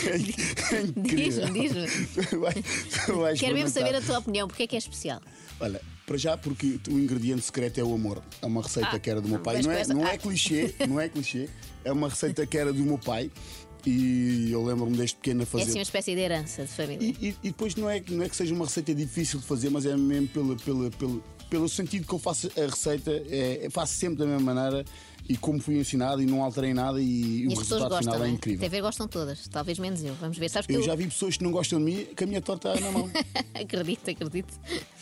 Speaker 18: É incrível.
Speaker 9: Diz-me, diz-me. Quero mesmo saber a tua opinião, porque é que é especial?
Speaker 18: Olha, para já porque o ingrediente secreto é o amor. É uma receita
Speaker 9: Ah,
Speaker 18: que era do meu pai.
Speaker 9: mas
Speaker 18: Não é, não é
Speaker 9: ah.
Speaker 18: clichê, não é clichê. É uma receita que era do meu pai e eu lembro-me desde pequeno a
Speaker 9: É
Speaker 18: fazer.
Speaker 9: assim uma espécie de herança de família.
Speaker 18: E, e depois não é, não é que seja uma receita difícil de fazer, mas é mesmo pela, pela, pelo, pelo sentido que eu faço a receita, é, faço sempre da mesma maneira e como fui ensinado e não alterei nada e,
Speaker 9: E
Speaker 18: o resultado
Speaker 9: gostam,
Speaker 18: final é
Speaker 9: é?
Speaker 18: incrível.
Speaker 9: TV gostam todas, talvez menos eu. Vamos ver. Sabes que
Speaker 18: Eu
Speaker 9: eu,
Speaker 18: já vi pessoas que não gostam de mim com a minha torta na mão.
Speaker 9: acredito, acredito.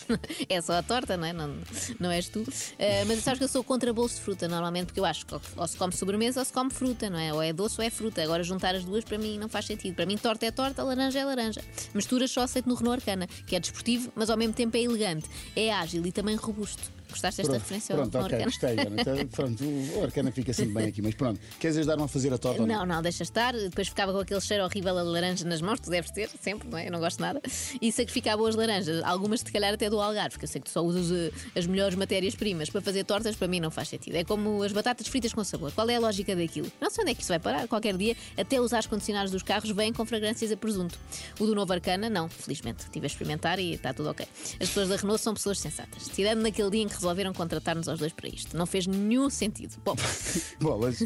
Speaker 9: É só a torta, não é? Não, não és tu. Ah, mas sabes que eu sou contra bolos de fruta, normalmente, porque eu acho que ou se come sobremesa ou se come fruta, não é? Ou é doce ou é fruta. Agora juntar as duas para mim não faz sentido. Para mim, torta é torta, laranja é laranja. Misturas só aceito no Renault Arcana, que é desportivo, mas ao mesmo tempo é elegante, é ágil e também robusto. Gostaste desta
Speaker 18: Pronto,
Speaker 9: referência
Speaker 18: pronto,
Speaker 9: ao
Speaker 18: ok,
Speaker 9: Arcana?
Speaker 18: gostei. Ana. Então, pronto, o Arcana fica sempre bem aqui, mas pronto. Queres ajudar-me a fazer a torta? ou
Speaker 9: Não, não, deixa estar. Depois ficava com aquele cheiro horrível a laranja nas mãos, tu deves ter, sempre, não é? Eu não gosto nada. E sacrificava boas laranjas, algumas se calhar até do Algarve, porque eu sei que tu só usas eh, as melhores matérias-primas para fazer tortas, para mim não faz sentido. É como as batatas fritas com sabor. Qual é a lógica daquilo? Não sei onde é que isso vai parar. Qualquer dia, até os ar condicionados dos carros vêm com fragrâncias a presunto. O do novo Arcana, não, felizmente. Estive a experimentar e está tudo ok. As pessoas da Renault são pessoas sensatas. Tirando naquele dia em que resolveram contratar-nos aos dois para isto. Não fez nenhum sentido. Bom,
Speaker 18: mas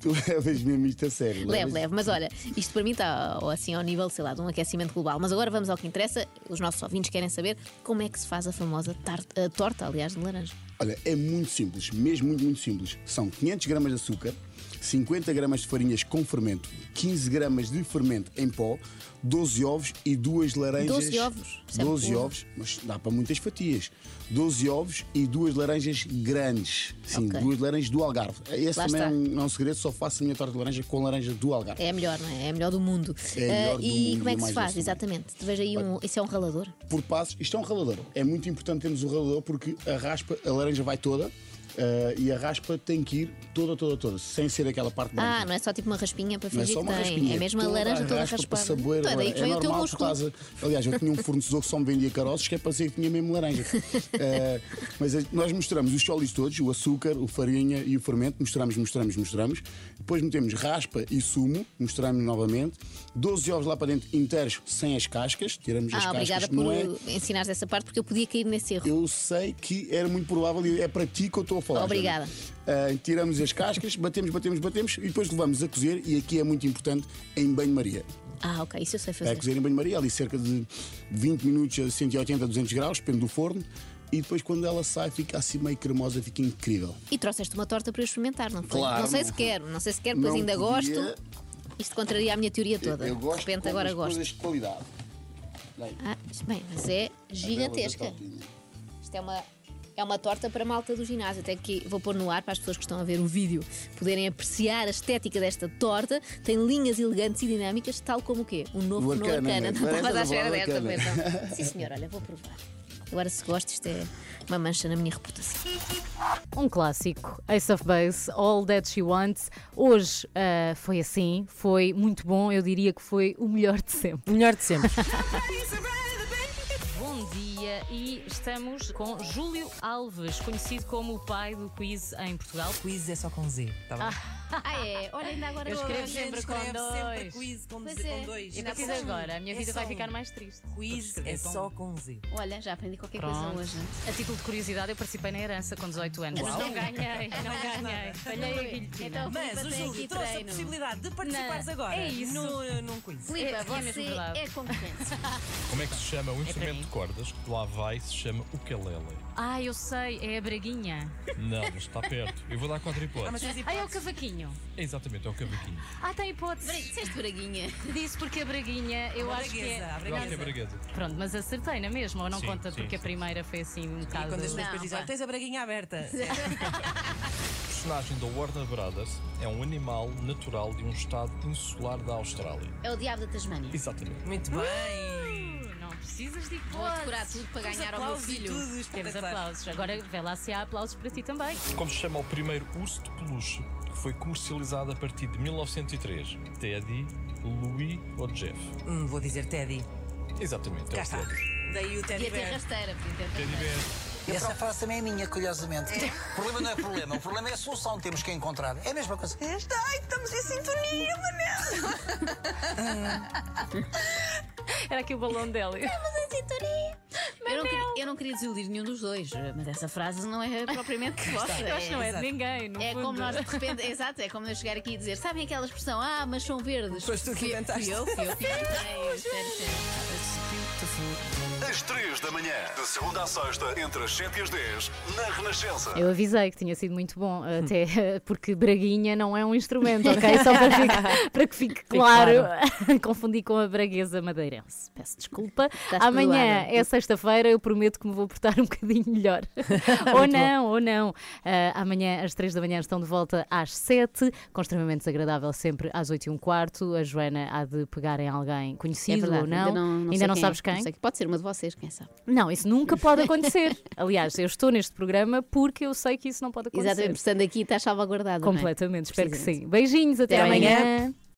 Speaker 18: tu levas mesmo isto a sério.
Speaker 9: Leve,
Speaker 18: levas-
Speaker 9: leve, mas olha, isto para mim está assim ao nível, sei lá, de um aquecimento global. Mas agora vamos ao que interessa. Os nossos ouvintes querem saber como é que se faz a famosa tar- a torta, aliás, de laranja.
Speaker 18: Olha, é muito simples, mesmo muito, muito simples. São 500 gramas de açúcar, 50 gramas de farinhas com fermento, 15 gramas de fermento em pó, 12 ovos e duas laranjas.
Speaker 9: 12 ovos? Isso é
Speaker 18: 12
Speaker 9: muito.
Speaker 18: ovos, mas dá para muitas fatias. 12 ovos e duas laranjas grandes. Sim,
Speaker 9: Ok.
Speaker 18: duas laranjas do Algarve. Esse
Speaker 9: Lá
Speaker 18: também é
Speaker 9: está.
Speaker 18: um, não é um segredo, só faço a minha torta de laranja com laranja do Algarve.
Speaker 9: É a melhor, não é? É a melhor do mundo.
Speaker 18: É melhor
Speaker 9: Ah,
Speaker 18: do
Speaker 9: e
Speaker 18: mundo
Speaker 9: como é que se faz, exatamente? Veja aí um. Isso é um ralador?
Speaker 18: por passos. Isto é um ralador. É muito importante termos o ralador porque a raspa, a laranja vai toda eh, e a raspa tem que ir toda, toda, toda, sem ser aquela parte branca.
Speaker 9: Ah, não é só tipo uma raspinha para
Speaker 18: Não é
Speaker 9: fingir
Speaker 18: só
Speaker 9: que
Speaker 18: uma
Speaker 9: tem.
Speaker 18: raspinha,
Speaker 9: é mesmo a
Speaker 18: toda
Speaker 9: laranja toda
Speaker 18: raspa
Speaker 9: raspada.
Speaker 18: saboeiro.
Speaker 9: Então é que
Speaker 18: é
Speaker 9: vem o teu
Speaker 18: normal que
Speaker 9: músculo.
Speaker 18: estás a- Aliás, eu tinha um fornecedor que só me vendia caroços que é para dizer que tinha mesmo laranja. Eh, mas eh, nós mostramos os sólidos todos, o açúcar, o farinha e o fermento, mostramos, mostramos, mostramos. Depois metemos raspa e sumo, mostramos novamente. 12 ovos lá para dentro inteiros, sem as cascas, tiramos as
Speaker 9: Ah, obrigada
Speaker 18: cascas.
Speaker 9: por
Speaker 18: não é,
Speaker 9: ensinares essa parte porque eu podia cair nesse erro.
Speaker 18: eu sei que era muito provável e é para ti que eu estou a falar.
Speaker 9: Obrigada.
Speaker 18: Ah, tiramos as cascas, batemos, batemos, batemos e depois levamos a cozer. E aqui é muito importante em banho-maria.
Speaker 9: Ah, ok, isso eu sei
Speaker 18: É
Speaker 9: fazer.
Speaker 18: cozer em banho-maria, ali cerca de 20 minutos a 180, 200 graus, depende do forno. E depois, quando ela sai, fica assim meio cremosa, fica incrível.
Speaker 9: E trouxeste uma torta para eu experimentar, não foi?
Speaker 18: Claro,
Speaker 9: não sei se quero, não sei se quero, pois ainda
Speaker 18: podia.
Speaker 9: gosto. Isto contraria a minha teoria toda.
Speaker 18: Eu gosto
Speaker 9: de repente agora
Speaker 18: coisas
Speaker 9: gosto.
Speaker 18: de qualidade. Bem,
Speaker 9: Ah, bem, mas é gigantesca.
Speaker 18: a.
Speaker 9: Isto é uma, é uma torta para a malta do ginásio. Até que vou pôr no ar para as pessoas que estão a ver o vídeo poderem apreciar a estética desta torta. Tem linhas elegantes e dinâmicas, tal como o quê? Um novo
Speaker 18: O
Speaker 9: Renault
Speaker 18: Arcana,
Speaker 9: Arcana. Não estavas à espera desta, não. Sim, senhor, olha, vou provar. Agora, se gosto, isto é uma mancha na minha reputação.
Speaker 1: Um clássico, Ace of Base, All That She Wants. Hoje ah, foi assim, foi muito bom, eu diria que foi o melhor de sempre.
Speaker 2: Melhor de sempre.
Speaker 1: E estamos com Júlio Alves, conhecido como o pai do quiz em Portugal.
Speaker 2: Quiz é só com Z, tá bom?
Speaker 9: Ah, é? Olha, ainda agora
Speaker 1: Eu escrevo
Speaker 9: hoje.
Speaker 1: sempre com
Speaker 2: escreve sempre
Speaker 1: dois.
Speaker 2: quiz com
Speaker 9: Pois
Speaker 2: Z-
Speaker 9: é.
Speaker 2: com dois.
Speaker 1: E
Speaker 9: Ainda
Speaker 1: agora, a minha
Speaker 2: É
Speaker 1: vida
Speaker 2: só
Speaker 1: vai
Speaker 2: um.
Speaker 1: ficar mais triste.
Speaker 2: Quiz é só
Speaker 1: com-
Speaker 2: Z.
Speaker 9: Olha, já aprendi qualquer coisa
Speaker 1: Pronto.
Speaker 9: hoje.
Speaker 1: A título de curiosidade, eu participei na herança com 18 anos. Mas
Speaker 2: Uau.
Speaker 1: não ganhei, não ganhei. Falhei a guilhotina.
Speaker 9: Então,
Speaker 2: Mas o
Speaker 9: tem
Speaker 2: Júlio
Speaker 9: aqui
Speaker 2: trouxe a
Speaker 9: treino.
Speaker 2: possibilidade de participares
Speaker 1: Não,
Speaker 2: agora
Speaker 1: é isso.
Speaker 2: No, num quiz.
Speaker 9: Filipe,
Speaker 1: É- é mesmo
Speaker 9: você
Speaker 1: verdade.
Speaker 9: é concorrente.
Speaker 19: Como é que se chama o
Speaker 1: para
Speaker 19: instrumento
Speaker 1: mim.
Speaker 19: de cordas que lá vai se chama ukulele?
Speaker 1: Ah, eu sei, é a braguinha.
Speaker 19: Não, mas está perto. Eu vou dar quatro hipóteses.
Speaker 1: Ah, é o cavaquinho.
Speaker 19: É exatamente, é o cavaquinho.
Speaker 1: Ah, tem hipótese.
Speaker 9: Disseste braguinha.
Speaker 1: Disse porque a braguinha, eu acho que é.
Speaker 2: a
Speaker 19: Eu acho que é
Speaker 2: braguesa.
Speaker 1: Pronto, mas acertei na mesma, ou não
Speaker 19: Sim,
Speaker 1: conta
Speaker 19: sim,
Speaker 1: porque a
Speaker 19: sim.
Speaker 1: primeira foi assim um bocado.
Speaker 2: quando as pessoas depois dizem. "Olha, tens a braguinha aberta.
Speaker 19: O personagem da Warner Brothers é um animal natural de um estado insular da Austrália.
Speaker 9: É o diabo da Tasmânia.
Speaker 19: Exatamente.
Speaker 2: Muito bem.
Speaker 1: Precisas de hipótese.
Speaker 9: Vou decorar tudo para
Speaker 2: Temos
Speaker 9: ganhar ao meu
Speaker 2: aplausos e
Speaker 9: filho.
Speaker 2: tudo,
Speaker 1: Temos
Speaker 2: espetacular.
Speaker 1: aplausos. Agora vê lá se há aplausos para ti também.
Speaker 19: Como se chama o primeiro urso de peluche que foi comercializado a partir de 1903? Teddy, Louis ou Jeff?
Speaker 2: Hum, vou dizer Teddy.
Speaker 19: Exatamente, é o. Teddy.
Speaker 2: Daí o Teddy
Speaker 9: ter
Speaker 2: Bear.
Speaker 9: rasteira,
Speaker 19: Teddy. Bear.
Speaker 14: E essa frase também é minha, curiosamente. O problema não é problema, o problema é a solução que temos que encontrar. É a mesma coisa.
Speaker 3: Esta, ai, estamos em sintonia, Manel.
Speaker 1: Era aqui o balão dela.
Speaker 9: Eu não, queria, eu não queria desiludir nenhum dos dois, mas essa frase não é propriamente vossa.
Speaker 1: Eu acho que não é de ninguém, no
Speaker 9: É
Speaker 1: fundo.
Speaker 9: como nós de repente, exato, é como eu chegar aqui e dizer, sabem aquela expressão, ah, mas são verdes.
Speaker 11: Foste tu que
Speaker 9: Fui-
Speaker 11: inventaste.
Speaker 9: Fui eu, fui eu que inventei.
Speaker 7: Às 3 da manhã, de segunda à sexta, entre as 7 e as 10, na Renascença.
Speaker 1: Eu avisei que tinha sido muito bom, até porque braguinha não é um instrumento, ok? Só para, ficar- para que fique claro. Confundi com a braguesa madeirense. Peço desculpa. Amanhã
Speaker 9: perdoada.
Speaker 1: é sexta-feira, eu prometo que me vou portar um bocadinho melhor. ou não, ou não. Ah, amanhã, às três da manhã, estão de volta às sete, com extremamente desagradável sempre às oito e um quarto. A Joana há de pegar em alguém conhecido
Speaker 9: É verdade,
Speaker 1: ou não.
Speaker 9: ainda não- não sei
Speaker 1: ainda não
Speaker 9: quem
Speaker 1: sabes
Speaker 9: é.
Speaker 1: quem?
Speaker 9: Não sei, pode ser uma de vocês, quem sabe.
Speaker 1: Não, isso nunca pode acontecer. Aliás, eu estou neste programa porque eu sei que isso não pode acontecer.
Speaker 9: Exatamente, estando aqui está salvaguardado. é?
Speaker 1: Completamente, espero que sim. Beijinhos, até,
Speaker 9: Até amanhã.
Speaker 1: amanhã.